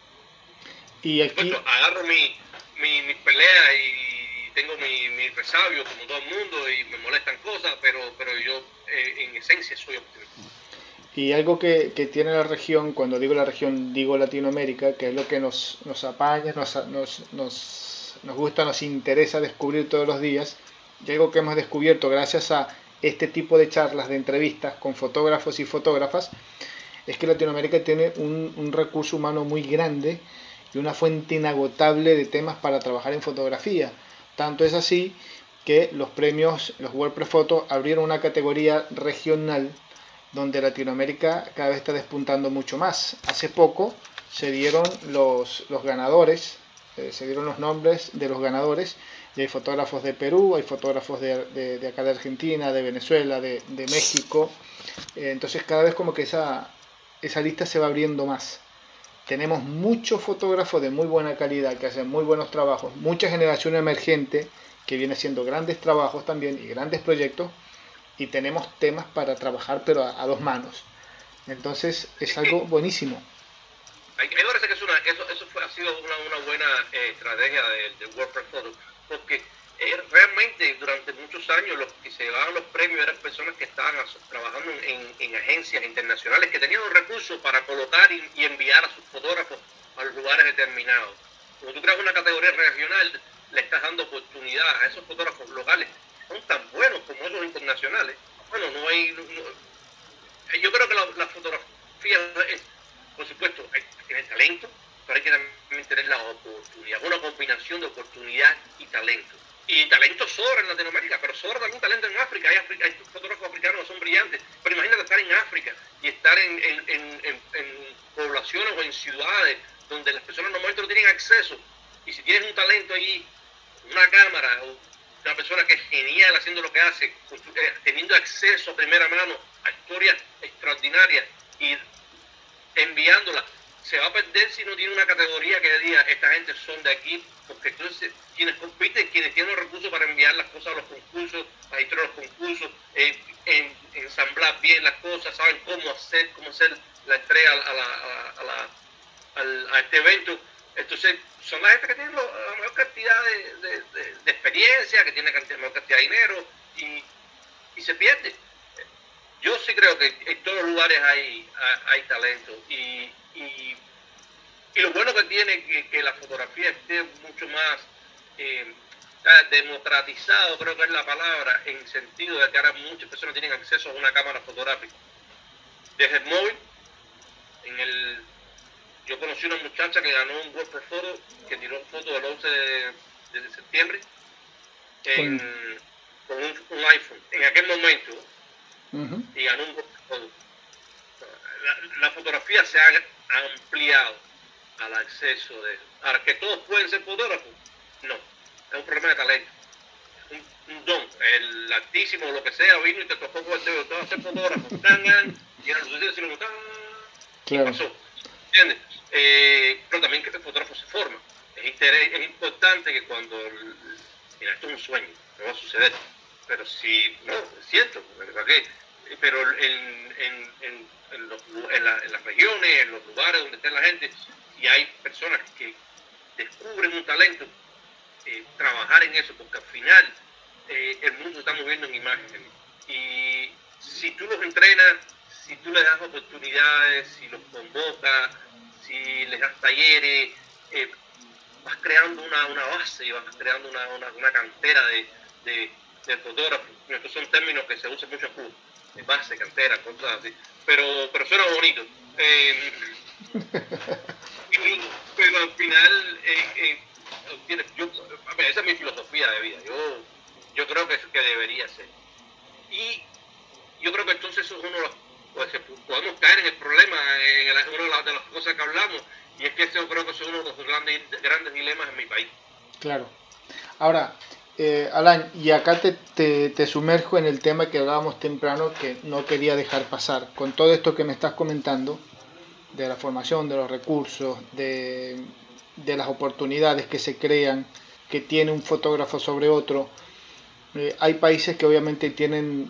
Y aquí... agarro mi, mi, mis peleas y tengo mi, mi resabio como todo el mundo y me molestan cosas, pero, pero yo eh, en esencia soy optimista. Y algo que, tiene la región, cuando digo la región, digo Latinoamérica, que es lo que nos, nos apaña, nos, nos, nos, nos gusta, nos interesa descubrir todos los días, y algo que hemos descubierto gracias a este tipo de charlas, de entrevistas con fotógrafos y fotógrafas, es que Latinoamérica tiene un, un recurso humano muy grande y una fuente inagotable de temas para trabajar en fotografía. Tanto es así que los premios, los WordPress Photo, abrieron una categoría regional donde Latinoamérica cada vez está despuntando mucho más. Hace poco se dieron los, ganadores, eh, se dieron los nombres de los ganadores, y hay fotógrafos de Perú, hay fotógrafos de, de, acá de Argentina, de Venezuela, de, de México, eh, entonces cada vez como que esa lista se va abriendo más. Tenemos muchos fotógrafos de muy buena calidad que hacen muy buenos trabajos, mucha generación emergente que viene haciendo grandes trabajos también y grandes proyectos, y tenemos temas para trabajar, pero a, dos manos. Entonces es algo buenísimo. Me parece que eso, eso fue, ha sido una, una buena eh, estrategia del de WordPress Photo, porque eh, realmente durante muchos años los que se llevaban los premios eran personas que estaban trabajando en, en, agencias internacionales que tenían los recursos para colocar y, enviar a sus fotógrafos a lugares determinados. Cuando tú creas una categoría regional, le estás dando oportunidad a esos fotógrafos locales son tan buenos como esos internacionales. Bueno, no hay... yo creo que la, fotografía es, por supuesto, hay que tener talento, pero hay que también tener la oportunidad, una combinación de oportunidad y talento. Y talento sobra en Latinoamérica, pero sobra también talento en África. Hay, fotógrafos africanos que son brillantes, pero imagínate estar en África y estar en, en, poblaciones o en ciudades donde las personas normalmente no tienen acceso. Y si tienes un talento ahí, una cámara, o una persona que es genial haciendo lo que hace, eh, teniendo acceso a primera mano a historias extraordinarias y enviándolas, se va a perder si no tiene una categoría que diga esta gente son de aquí, porque entonces quienes compiten, quienes tienen los recursos para enviar las cosas a los concursos, a los concursos, eh, en, ensamblar bien las cosas, saben cómo hacer, cómo hacer la entrega a, este evento. Entonces, son la gente que tiene la mayor cantidad de, experiencia, que tiene la mayor cantidad de dinero y, se pierde. Yo sí creo que en todos los lugares hay, hay, talento y, y, lo bueno que tiene que, que la fotografía esté mucho más eh, democratizado, creo que es la palabra, en sentido de que ahora muchas personas tienen acceso a una cámara fotográfica. Desde el móvil, en el, yo conocí una muchacha que ganó un World Photo, que tiró foto del 11 de, septiembre, con un, iPhone, en aquel momento, y ganó un. La, fotografía se ha ampliado al acceso de... Ahora, que todos pueden ser fotógrafos, no, es un problema de talento. Un, un don, el altísimo, lo que sea, vino y te tocó con el dedo, te vas a ser fotógrafo, y era lo sucede, si lo claro. pasó. ¿Entiendes? Eh, pero también que el fotógrafo se forma. Es, interés, es importante que cuando, mira, esto es un sueño, no va a suceder, pero si, no, es cierto, ¿verdad que? Pero en, en, en, las regiones, en los lugares donde está la gente, y hay personas que descubren un talento, eh, trabajar en eso, porque al final eh, el mundo está moviendo en imágenes. Y si tú los entrenas, si tú les das oportunidades, si los convocas, si les das talleres, eh, vas creando una, una, base, vas creando una, una, cantera de, de, de, fotógrafos. Estos son términos que se usan mucho en base, cantera, cosas así. Pero, pero suena bonito. pero al final yo, esa es mi filosofía de vida, yo, yo creo que, que debería ser. Y yo creo que entonces eso es uno de los, pues, podemos caer en el problema, en una de las, cosas que hablamos, y es que eso creo que es uno de los grandes, grandes dilemas en mi país. Claro. Ahora, eh, Alan, y acá te, te, te, sumerjo en el tema que hablábamos temprano que no quería dejar pasar. Con todo esto que me estás comentando, de la formación, de los recursos, de de las oportunidades que se crean, que tiene un fotógrafo sobre otro. Eh, hay países que obviamente tienen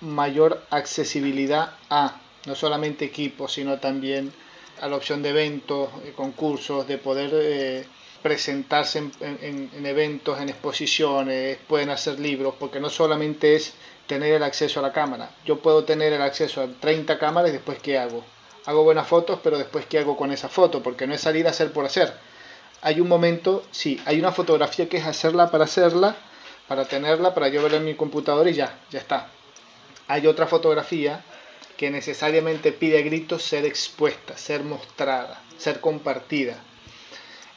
mayor accesibilidad a no solamente equipos, sino también a la opción de eventos, eh, concursos, de poder eh, presentarse en, en, eventos, en exposiciones, pueden hacer libros, porque no solamente es tener el acceso a la cámara. Yo puedo tener el acceso a 30 cámaras y después ¿qué hago? Hago buenas fotos, pero después ¿qué hago con esa foto? Porque no es salir a hacer por hacer hay un momento, sí, hay una fotografía que es hacerla para hacerla, para tenerla, para yo verla en mi computador y ya, ya está. Hay otra fotografía que necesariamente pide a gritos ser expuesta, ser mostrada, ser compartida.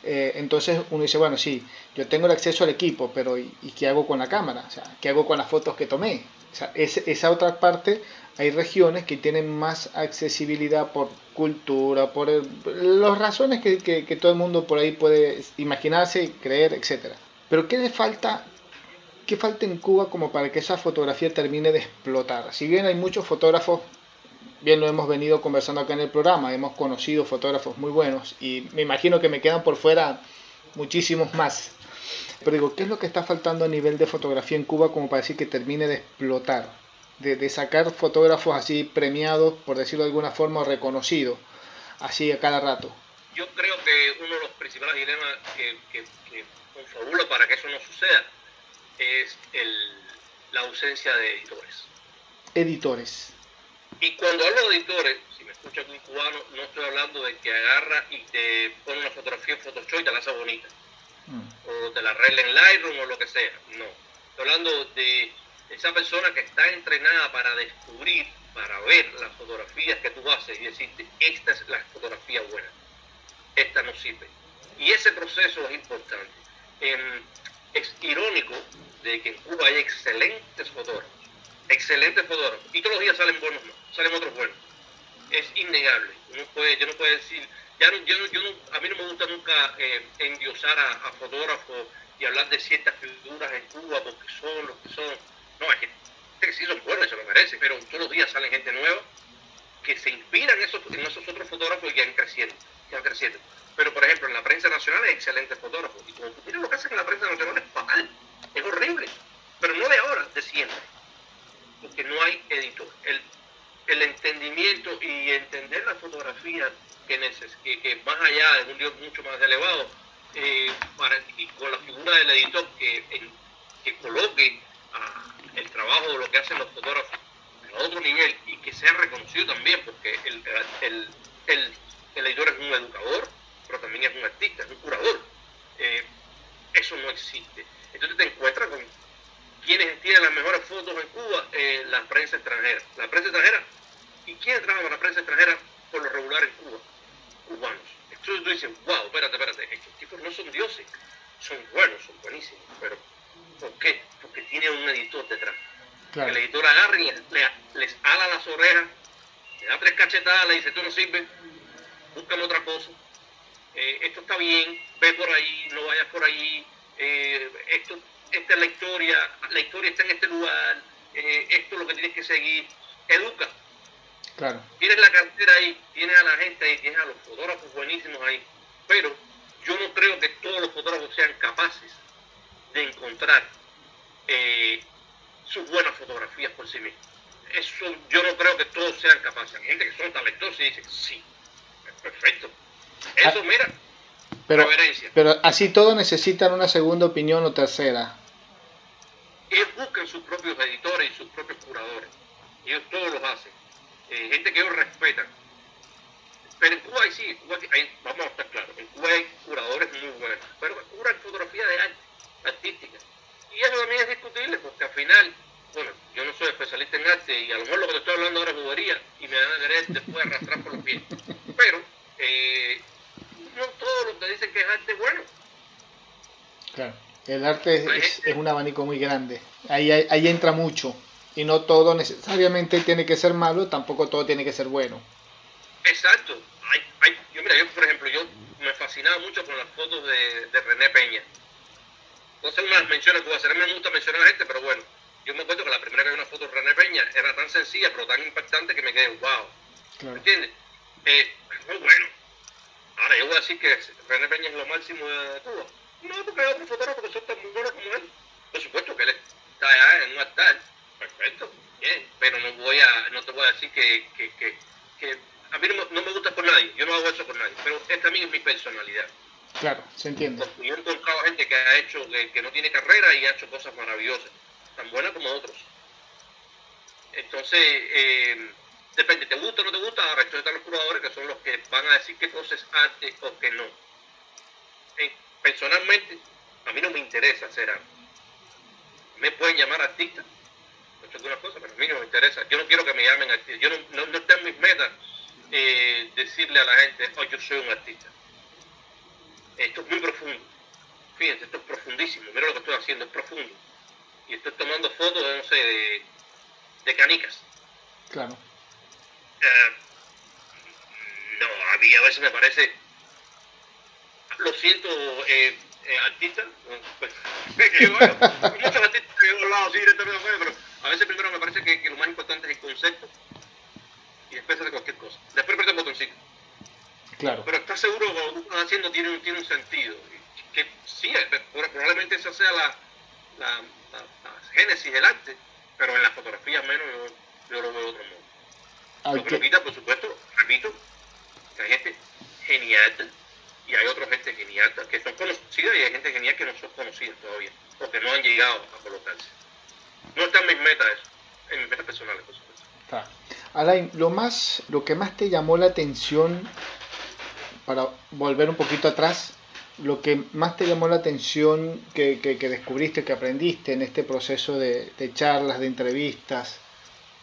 Eh, entonces uno dice, bueno, sí, yo tengo el acceso al equipo, pero ¿y, qué hago con la cámara? O sea, ¿qué hago con las fotos que tomé? O sea, esa otra parte hay regiones que tienen más accesibilidad por cultura, por las razones que, que, todo el mundo por ahí puede imaginarse, creer, etc. Pero ¿qué le falta? ¿Qué falta en Cuba como para que esa fotografía termine de explotar? Si bien hay muchos fotógrafos, bien lo hemos venido conversando acá en el programa, hemos conocido fotógrafos muy buenos y me imagino que me quedan por fuera muchísimos más. Pero digo, ¿qué es lo que está faltando a nivel de fotografía en Cuba como para decir que termine de explotar? de, sacar fotógrafos así premiados, por decirlo de alguna forma, reconocidos, así a cada rato? Yo creo que uno de los principales dilemas que, que, confabula para que eso no suceda es la ausencia de editores. Editores. Y cuando hablo de editores, si me escucha un cubano, no estoy hablando de que agarra y te pone una fotografía en Photoshop y te la hace bonita. Mm. O te la arregla en Lightroom o lo que sea. No. Estoy hablando de esa persona que está entrenada para descubrir, para ver las fotografías que tú haces y decirte, esta es la fotografía buena. esta no sirve. Y ese proceso es importante. Em, es irónico de que en Cuba hay excelentes fotógrafos, excelentes fotógrafos, y todos los días salen buenos, salen otros buenos. Es innegable. Uno puede, yo no puedo decir, ya yo, yo a mí no me gusta nunca eh, endiosar a, fotógrafos y hablar de ciertas figuras en Cuba porque son los que son. No, es que, que sí son buenos, se lo merecen, pero todos los días salen gente nueva que se inspiran en esos, en esos otros fotógrafos y que van creciendo, que creciendo. Pero, por ejemplo, en la prensa nacional hay excelentes fotógrafos. Y como tú miras lo que hacen en la prensa nacional es fatal, es horrible. Pero no de ahora, de siempre. Porque no hay editor. El, el entendimiento y entender la fotografía que, neces que, más allá de un Dios mucho más elevado, eh, para, y con la figura del editor que, que coloque ah, el trabajo de lo que hacen los fotógrafos a otro nivel y que sea reconocido también, porque el, el, el, el editor es un educador, pero también es un artista, es un curador. Eh, eso no existe. Entonces te encuentras con quienes tienen las mejores fotos en Cuba, eh, la prensa extranjera. La prensa extranjera, ¿y quiénes trabajan con la prensa extranjera por lo regular en Cuba? Cubanos. Entonces tú dices, wow, espérate, espérate, estos tipos no son dioses, son buenos, son buenísimos, pero ¿por qué? Porque tiene un editor detrás. El editor agarra y les, les, ala las orejas, le da tres cachetadas, le dice, tú no sirves, búscame otra cosa eh, esto está bien, ve por ahí, no vayas por ahí, eh, esto, esta es la historia, la historia está en este lugar, eh, esto es lo que tienes que seguir, educa. Claro. Tienes la cartera ahí, tienes a la gente ahí, tienes a los fotógrafos buenísimos ahí, pero yo no creo que todos los fotógrafos sean capaces de encontrar sus buenas fotografías por sí mismos. Eso yo no creo que todos sean capaces. Hay gente que son talentosos y dicen, sí, perfecto, eso, ah, mira. Pero, pero así todos necesitan una segunda opinión o tercera. Ellos buscan sus propios editores y sus propios curadores. Ellos todos los hacen. Eh, gente que ellos respetan. Pero en Cuba hay sí, vamos a estar claros, en Cuba hay curadores muy buenos, pero curan fotografía de arte, artística. Y eso también es discutible, porque al final, bueno, yo no soy especialista en arte y a lo mejor lo que te estoy hablando ahora es bobería y me van a querer después arrastrar por los pies. Pero eh, no todo lo que dicen que es arte bueno. Claro, el arte es, es, un abanico muy grande. Ahí, ahí, entra mucho. Y no todo necesariamente tiene que ser malo, tampoco todo tiene que ser bueno. Exacto. yo, mira, yo, por ejemplo, yo me fascinaba mucho con las fotos de, de René Peña. No sé unas menciones que voy a hacer, me gusta mencionar a gente, pero bueno, yo me acuerdo que la primera que vi una foto de René Peña era tan sencilla, pero tan impactante que me quedé, wow. Claro. ¿Entiendes? Eh, muy bueno. Ahora, yo voy a decir que René Peña es lo máximo de Cuba. No, porque hay otros fotógrafos que son tan muy buenos como él. Por supuesto que él está allá en un altar. Perfecto, bien. Pero no voy a, no te voy a decir que, que, que, que a mí no, no, me gusta por nadie. Yo no hago eso por nadie. Pero esta también es mi personalidad. Claro, se entiende. Porque yo he encontrado gente que ha hecho, que, que no tiene carrera y ha hecho cosas maravillosas. Tan buenas como otros. Entonces, eh, depende, ¿te gusta o no te gusta? Ahora están los curadores que son los que van a decir qué cosa es arte o qué no. Personalmente, a mí no me interesa hacer arte. Me pueden llamar artista, muchas algunas cosas, pero a mí no me interesa. Yo no quiero que me llamen artista. Yo no, no, está en mis metas eh, decirle a la gente, oh, yo soy un artista. Esto es muy profundo. Fíjense, esto es profundísimo. Mira lo que estoy haciendo, es profundo. Y estoy tomando fotos, no sé, de, de canicas. Claro eh, no, a mí a veces me parece, lo siento, eh, eh, artista, pues, bueno, muchos artistas que he hablado así directamente, pero a veces primero me parece que, que, lo más importante es el concepto y después hace cualquier cosa. Después pierde el botoncito. Claro. Pero estás seguro que lo que estás haciendo tiene, tiene un sentido. Que sí, probablemente esa sea la, la, la, génesis del arte, pero en las fotografías menos yo, yo lo veo de otro modo. Lo que quita, por supuesto, repito, que hay gente genial y hay otra gente genial que son conocidas y hay gente genial que no son conocidas todavía, porque no han llegado a colocarse. No están mis metas eso, en mis metas personales, por supuesto. Alain, lo más, lo que más te llamó la atención, para volver un poquito atrás, lo que más te llamó la atención que, que, descubriste, que aprendiste en este proceso de charlas, de entrevistas,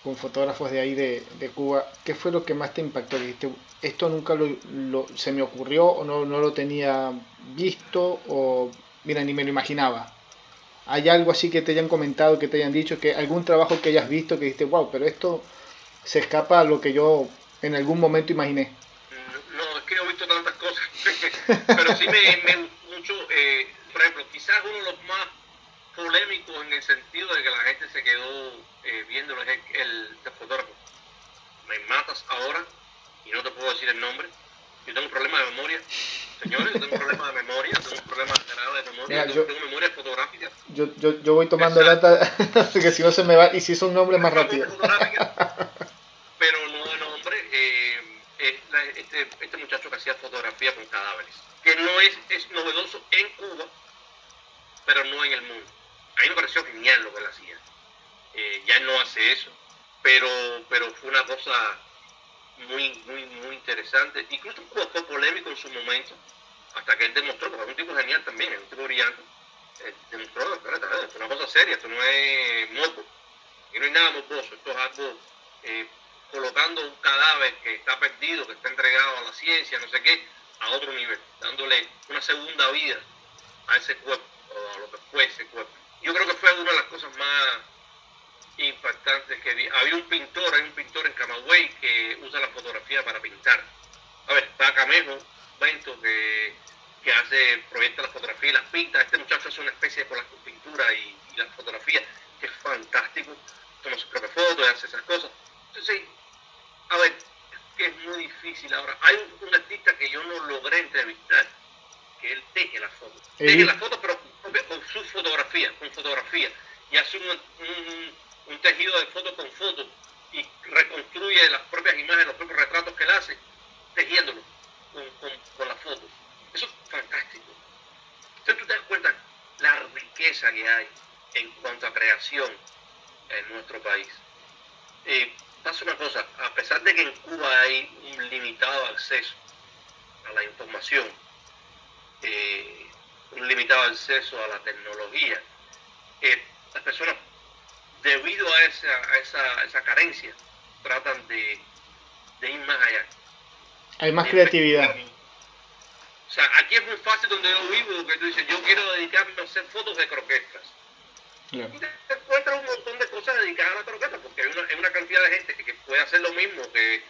con fotógrafos de ahí de, Cuba, ¿qué fue lo que más te impactó? Dijiste, esto nunca lo, se me ocurrió o no, no lo tenía visto o, mira, ni me lo imaginaba. ¿Hay algo así que te hayan comentado, que te hayan dicho, que algún trabajo que hayas visto que dijiste, wow, pero esto se escapa a lo que yo en algún momento imaginé? No, es que he visto tantas cosas, pero sí me, me mucho, eh, por ejemplo, quizás uno de los más polémicos en el sentido de que la gente se quedó eh, viéndolo es el, el, fotógrafo. Me matas ahora y no te puedo decir el nombre. Yo tengo un problema de memoria. Señores, yo tengo un problema de memoria, tengo un problema grave de memoria, yo, tengo memoria fotográfica. Yo, yo, yo voy tomando data, que si no se me va, y si es un nombre más rápido. pero no de nombre, eh, este, este muchacho que hacía fotografía con cadáveres, que no es, es novedoso en Cuba, pero no en el mundo. A mí me pareció genial lo que él hacía. Eh, ya no hace eso, pero, pero fue una cosa muy, muy, muy interesante. Incluso fue polémico en su momento, hasta que él demostró, porque es un tipo genial también, es un tipo brillante, eh, demostró, espérate, es una cosa seria, esto no es moco, y no hay nada morboso, esto es algo eh, colocando un cadáver que está perdido, que está entregado a la ciencia, no sé qué, a otro nivel, dándole una segunda vida a ese cuerpo, a lo que fue ese cuerpo. Yo creo que fue una de las cosas más impactantes que vi. Había un pintor, hay un pintor en Camagüey que usa la fotografía para pintar. A ver, está Camejo, Bento, que, que hace, proyecta la fotografía y las pinta. Este muchacho hace una especie de con la pintura y, la fotografía, que es fantástico. Toma sus propias fotos y hace esas cosas. Entonces, a ver, que es muy difícil ahora. Hay un, artista que yo no logré entrevistar, que él teje las fotos. Teje las fotos, pero con su fotografía, con fotografía. Y hace un, un, tejido de foto con foto y reconstruye las propias imágenes, los propios retratos que él hace, tejiéndolo con, con, con las fotos. Eso es fantástico. Entonces tú te das cuenta la riqueza que hay en cuanto a creación en nuestro país. Eh, pasa una cosa, a pesar de que en Cuba hay un limitado acceso a la información, eh, un limitado acceso a la tecnología, eh, las personas, debido a esa, esa, carencia, tratan de, ir más allá. Hay más creatividad. O sea, aquí es muy fácil donde yo vivo, que tú dices, yo quiero dedicarme a hacer fotos de croquetas y te encuentras un montón de cosas dedicadas a la croqueta, porque hay una, hay una cantidad de gente que, puede hacer lo mismo, que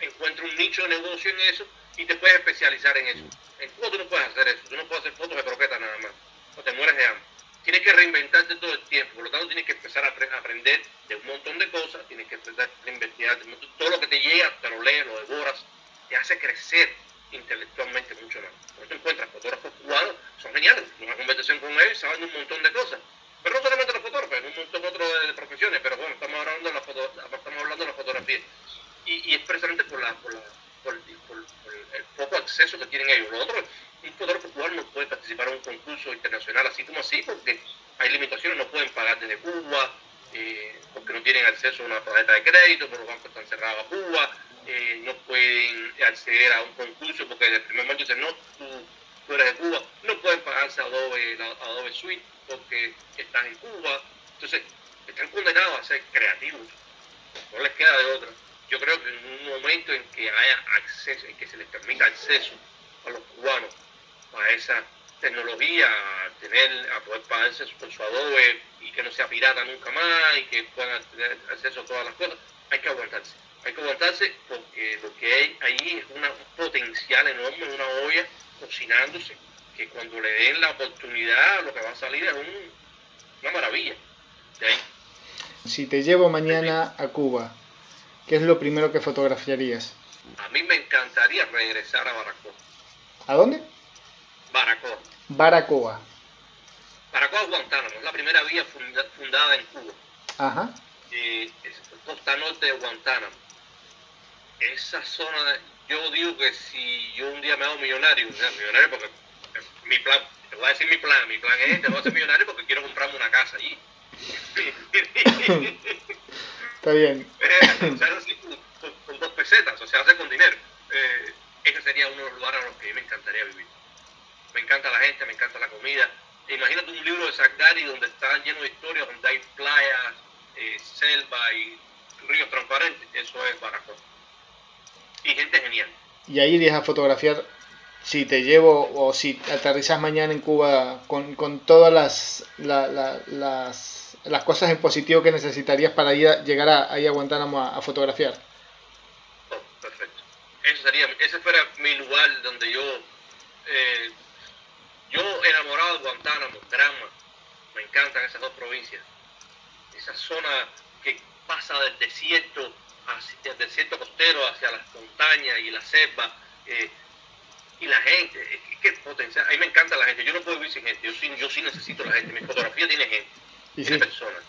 encuentra un nicho de negocio en eso y te puedes especializar en eso. En Cuba tú no puedes hacer eso, tú no puedes hacer fotos de croqueta nada más, o te mueres de hambre. Tienes que reinventarte todo el tiempo, por lo tanto tienes que empezar a, aprender de un montón de cosas, tienes que empezar a investigar, todo lo que te llega, te lo lees, lo devoras, te hace crecer intelectualmente mucho más. Cuando te encuentras fotógrafos cubanos, son geniales, una conversación con ellos saben un montón de cosas. Pero no solamente los fotógrafos, en un montón de, profesiones, pero bueno, estamos hablando de la, foto, estamos hablando de la fotografía. Y, y es precisamente por, la, por, la, por, el poco acceso que tienen ellos. Los otros, un fotógrafo cubano no puede participar en un concurso internacional así como así, porque hay limitaciones, no pueden pagar desde Cuba, eh, porque no tienen acceso a una tarjeta de crédito, porque los bancos están cerrados a Cuba, eh, no pueden acceder a un concurso porque desde el primer momento dicen, no, tú, eres de Cuba, no pueden pagarse Adobe, Adobe Suite porque están en Cuba, entonces están condenados a ser creativos, no les queda de otra. Yo creo que en un momento en que haya acceso, en que se les permita acceso a los cubanos a esa tecnología, a tener, a poder pagarse por su Adobe y que no sea pirata nunca más y que puedan tener acceso a todas las cosas, hay que aguantarse. Hay que aguantarse porque lo que hay ahí es una, un potencial enorme, una olla cocinándose que cuando le den la oportunidad lo que va a salir es una maravilla. Si te llevo mañana a Cuba, ¿qué es lo primero que fotografiarías? A mí me encantaría regresar a Baracoa. ¿A dónde? Baracoa. Baracoa. Baracoa, Guantánamo, es la primera vía fundada en Cuba. Ajá. Es costa norte de Guantánamo. Esa zona, yo digo que si yo un día me hago millonario, millonario porque mi plan, te voy a decir mi plan, mi plan es, te voy a hacer millonario porque quiero comprarme una casa allí. Está bien. Se hace así con, dos pesetas, o sea, hace con dinero. Eh, ese sería uno de los lugares a los que me encantaría vivir. Me encanta la gente, me encanta la comida. Imagínate un libro de Zagari donde está lleno de historias, donde hay playas, eh, selva y ríos transparentes, eso es Baracoa. Y gente genial. Y ahí irías a fotografiar si te llevo o si aterrizas mañana en Cuba con, con todas las, las, las cosas en positivo que necesitarías para ir a, llegar a, ahí a Guantánamo a, fotografiar. Perfecto. Eso sería, ese fuera mi lugar donde yo, eh, yo enamorado de Guantánamo, Granma, me encantan esas dos provincias. Esa zona que pasa del desierto, hacia, el desierto costero hacia las montañas y la selva. Eh, y la gente, es que potencial, a mí me encanta la gente, yo no puedo vivir sin gente, yo sí, yo sí necesito la gente, mi fotografía tiene gente, tiene personas.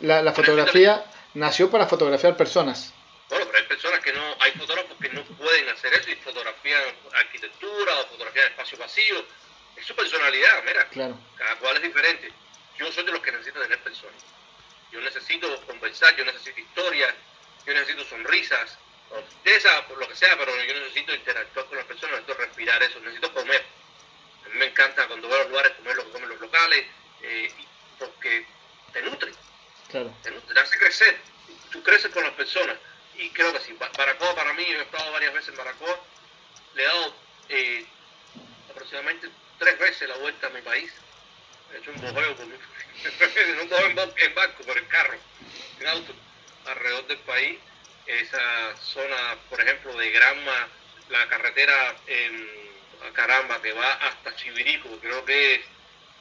la, la fotografía nació para fotografiar personas. Bueno, pero hay personas que no, hay fotógrafos que no pueden hacer eso y fotografían arquitectura o fotografían espacio vacío. Es su personalidad, mira. Claro. Cada cual es diferente. Yo soy de los que necesito tener personas. Yo necesito conversar, yo necesito historias, yo necesito sonrisas, esa por lo que sea, pero yo necesito interactuar con las personas, necesito respirar eso, necesito comer. A mí me encanta cuando voy a los lugares comer lo que comen los locales, eh, porque te nutre, claro. te nutre, te hace crecer, tú creces con las personas. Y creo que sí, Baracoa para mí, yo he estado varias veces en Baracoa, le he dado eh, aproximadamente tres veces la vuelta a mi país. He hecho un bojeo con un bojeo en, barco, por el carro, en auto, alrededor del país esa zona, por ejemplo, de Granma, la carretera en Caramba que va hasta Chivirico, creo que es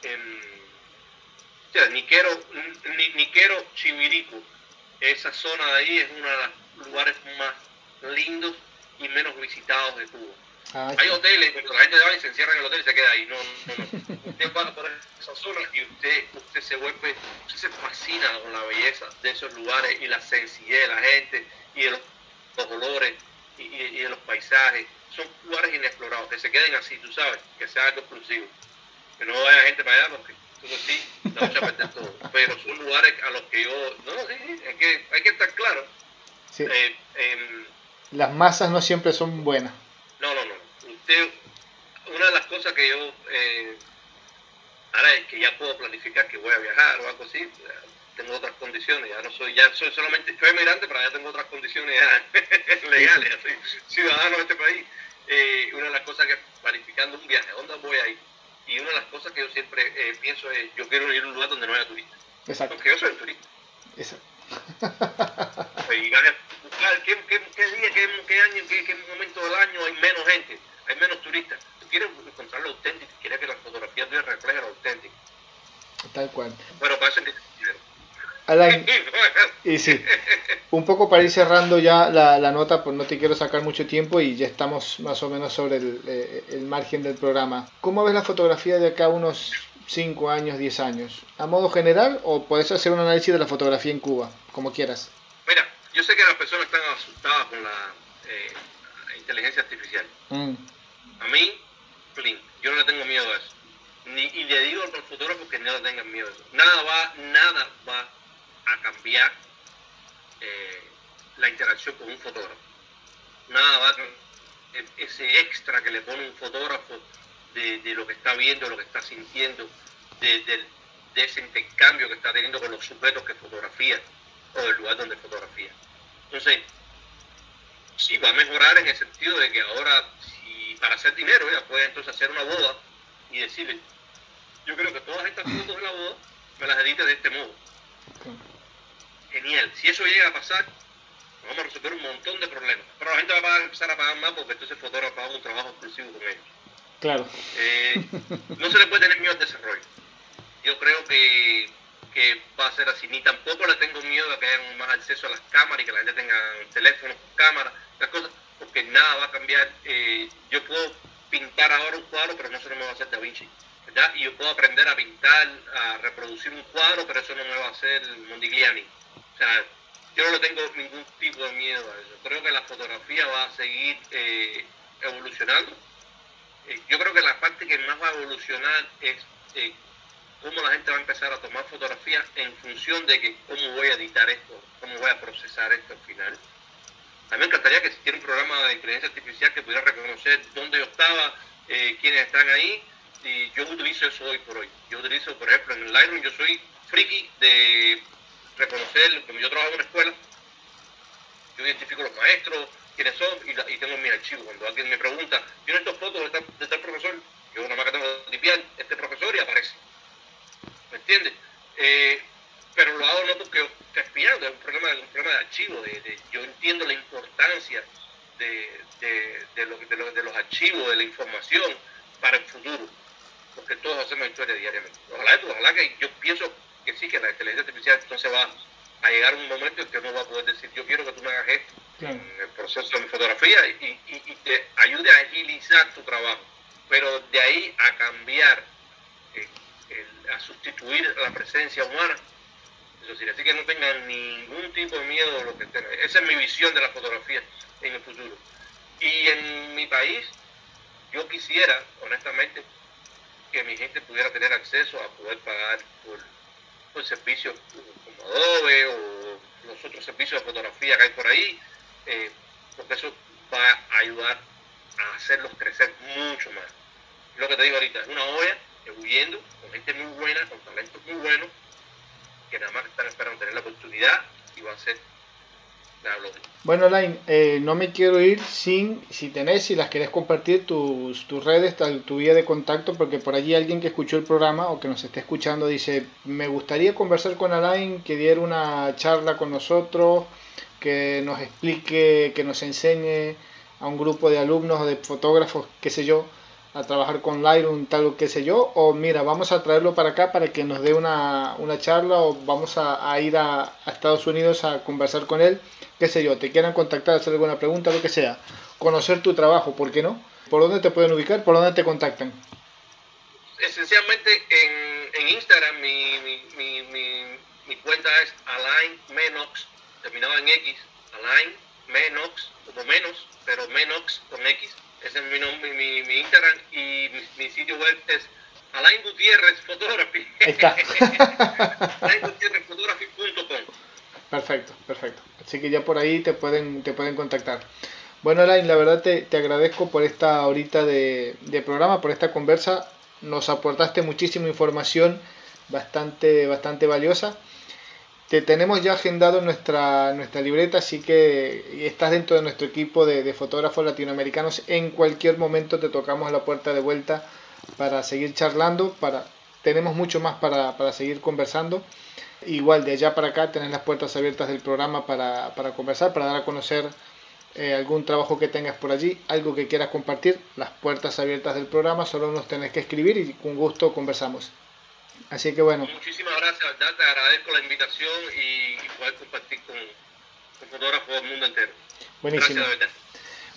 en Niquero, Niquero Chivirico. Esa zona de ahí es uno de los lugares más lindos y menos visitados de Cuba. Ah, Hay hoteles, pero la gente va y se encierra en el hotel y se queda ahí. No, no, no. Usted va por esa zona y usted, usted se vuelve, usted se fascina con la belleza de esos lugares y la sencillez de la gente y de los, olores y, de los paisajes. Son lugares inexplorados, que se queden así, tú sabes, que sea algo exclusivo. Que no vaya gente para allá porque eso sí, a perder todo. Pero son lugares a los que yo, no, sí, sí, hay que, hay que estar claro. Eh, em, Las masas no siempre son buenas. No, no, no. Usted, una de las cosas que yo, eh, ahora es que ya puedo planificar que voy a viajar o algo así, tengo otras condiciones, ya no soy, ya soy solamente, soy emigrante, pero ya tengo otras condiciones legales, así, ciudadano de este país. Eh, una de las cosas que planificando un viaje, ¿a dónde voy a ir? Y una de las cosas que yo siempre eh, pienso es, yo quiero ir a un lugar donde no haya turistas. Exacto. Porque yo soy el turista. Exacto. Y buscar qué, qué, qué día, qué, qué año, qué, qué momento del año hay menos gente, hay menos turistas. Tú quieres encontrar lo auténtico, quieres que la fotografía te refleje lo auténtico. Tal cual. Pero para eso Alain, y sí, un poco para ir cerrando ya la, nota, pues no te quiero sacar mucho tiempo y ya estamos más o menos sobre eh, el, margen del programa. ¿Cómo ves la fotografía de acá unos 5 años, 10 años? ¿A modo general o puedes hacer un análisis de la fotografía en Cuba, como quieras? Mira, yo sé que las personas están asustadas con la eh, inteligencia artificial. Mm. A mí, yo no le tengo miedo a eso. Ni, y le digo a los fotógrafos que no le tengan miedo a eso. Nada va, nada va a cambiar eh, la interacción con un fotógrafo. Nada va ese extra que le pone un fotógrafo de, lo que está viendo, lo que está sintiendo, de, ese intercambio que está teniendo con los sujetos que fotografía o del lugar donde fotografía. Entonces, sí va a mejorar en el sentido de que ahora, para hacer dinero, ya puede entonces hacer una boda y decirle, yo creo que todas estas fotos de la boda me las edite de este modo genial. Si eso llega a pasar, vamos a resolver un montón de problemas. Pero la gente va a empezar a pagar más porque entonces el fotógrafo paga un trabajo exclusivo con ellos. Claro. Eh, no se le puede tener miedo al desarrollo. Yo creo que, que, va a ser así. Ni tampoco le tengo miedo a que haya más acceso a las cámaras y que la gente tenga teléfonos con cámaras, las cosas, porque nada va a cambiar. Eh, yo puedo pintar ahora un cuadro, pero no se me va a hacer Da Vinci. ¿verdad? Y yo puedo aprender a pintar, a reproducir un cuadro, pero eso no me va a hacer Mondigliani. O sea, yo no le tengo ningún tipo de miedo a eso. Creo que la fotografía va a seguir eh, evolucionando. Eh, yo creo que la parte que más va a evolucionar es eh, cómo la gente va a empezar a tomar fotografías en función de que cómo voy a editar esto, cómo voy a procesar esto al final. A mí me encantaría que existiera un programa de inteligencia artificial que pudiera reconocer dónde yo estaba, quiénes están ahí, y yo utilizo eso hoy por hoy. Yo utilizo, por ejemplo, en el Lightroom yo soy friki de reconocer, como yo trabajo en una escuela, yo identifico los maestros, quiénes son, y, tengo mi archivo. Cuando alguien me pregunta, ¿tiene estas fotos de tal, profesor? Yo nada más que tengo que tipear este profesor y aparece. ¿Me entiendes? Eh, pero lo hago no porque estoy espiando, es un problema, un problema de archivo. Yo entiendo la importancia de, los archivos, de la información para el futuro, porque todos hacemos historia diariamente. Ojalá, ojalá que yo pienso que sí, que la inteligencia artificial entonces va a llegar un momento en que uno va a poder decir, yo quiero que tú me hagas esto en el proceso de mi fotografía y, y, te ayude a agilizar tu trabajo. Pero de ahí a cambiar, eh, a sustituir la presencia humana, Así que no tengan ningún tipo de miedo lo que tengan. Esa es mi visión de la fotografía en el futuro. Y en mi país, yo quisiera, honestamente, que mi gente pudiera tener acceso a poder pagar por, por servicios como Adobe o los otros servicios de fotografía que hay por ahí, eh, porque eso va a ayudar a hacerlos crecer mucho más. Lo que te digo ahorita, es una olla huyendo con gente muy buena, con talentos muy buenos, que nada más están esperando tener la oportunidad y va a ser bueno, Line, eh, no me quiero ir sin, si tenés, si las querés compartir, tus, tus redes, tu vía de contacto, porque por allí alguien que escuchó el programa o que nos esté escuchando dice, me gustaría conversar con Alain, que diera una charla con nosotros, que nos explique, que nos enseñe a un grupo de alumnos o de fotógrafos, qué sé yo, a trabajar con Lightroom, tal o qué sé yo, o mira, vamos a traerlo para acá para que nos dé una, una charla o vamos a, ir a, Estados Unidos a conversar con él, qué sé yo, te quieran contactar, hacer alguna pregunta, lo que sea, conocer tu trabajo, ¿por qué no? ¿Por dónde te pueden ubicar? ¿Por dónde te contactan? Esencialmente en, en Instagram mi, mi, mi, cuenta es Alain Menox, terminado en X, Alain Menox, como menos, pero Menox con X ese es mi, nombre, mi, mi Instagram y mi, sitio web es Alain Gutiérrez Photography. está. Perfecto, perfecto. Así que ya por ahí te pueden, te pueden contactar. Bueno, Alain, la verdad te, te agradezco por esta horita de, de, programa, por esta conversa. Nos aportaste muchísima información bastante, bastante valiosa te tenemos ya agendado en nuestra, nuestra libreta, así que estás dentro de nuestro equipo de, fotógrafos latinoamericanos. En cualquier momento te tocamos la puerta de vuelta para seguir charlando, para, tenemos mucho más para, para seguir conversando. Igual de allá para acá tenés las puertas abiertas del programa para, para conversar, para dar a conocer eh, algún trabajo que tengas por allí, algo que quieras compartir, las puertas abiertas del programa, solo nos tenés que escribir y con gusto conversamos. Así que bueno. Muchísimas gracias, ¿verdad? Te agradezco la invitación y, poder compartir con, con, fotógrafos del mundo entero. Buenísimo. Gracias,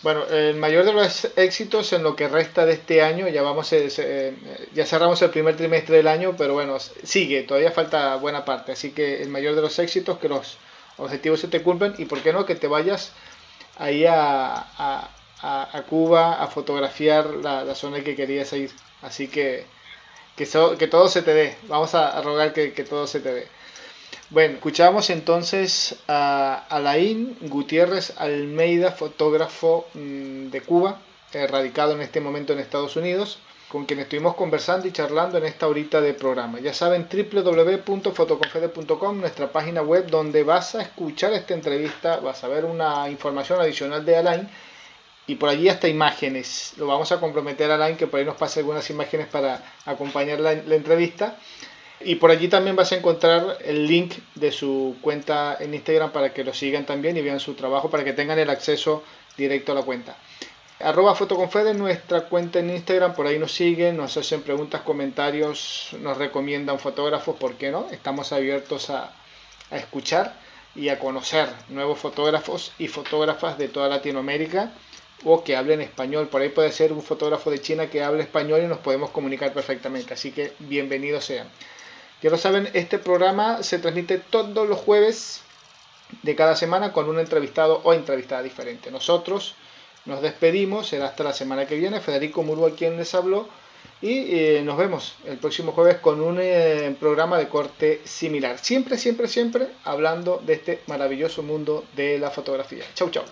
Bueno, el mayor de los éxitos en lo que resta de este año, ya vamos, eh, eh, ya cerramos el primer trimestre del año, pero bueno, sigue, todavía falta buena parte, así que el mayor de los éxitos, que los objetivos se te cumplen y por qué no, que te vayas ahí a, a, a Cuba a fotografiar la, la zona que querías ir. Así que que, todo se te dé. Vamos a, rogar que, todo se te dé. Bueno, escuchamos entonces a Alain Gutiérrez Almeida, fotógrafo mm, de Cuba, radicado en este momento en Estados Unidos, con quien estuvimos conversando y charlando en esta horita de programa. Ya saben, www.fotoconfede.com, nuestra página web donde vas a escuchar esta entrevista, vas a ver una información adicional de Alain y por allí hasta imágenes. Lo vamos a comprometer a Alain que por ahí nos pase algunas imágenes para acompañar la, entrevista. Y por allí también vas a encontrar el link de su cuenta en Instagram para que lo sigan también y vean su trabajo, para que tengan el acceso directo a la cuenta. Arroba Fotoconfede, nuestra cuenta en Instagram, por ahí nos siguen, nos hacen preguntas, comentarios, nos recomiendan fotógrafos, ¿por qué no? Estamos abiertos a, a escuchar y a conocer nuevos fotógrafos y fotógrafas de toda Latinoamérica o que hablen español. Por ahí puede ser un fotógrafo de China que hable español y nos podemos comunicar perfectamente. Así que bienvenidos sean. Ya lo saben, este programa se transmite todos los jueves de cada semana con un entrevistado o entrevistada diferente. Nosotros nos despedimos, será hasta la semana que viene. Federico Murúa quien les habló. Y eh, nos vemos el próximo jueves con un eh, programa de corte similar. Siempre, siempre, siempre hablando de este maravilloso mundo de la fotografía. Chau, chau.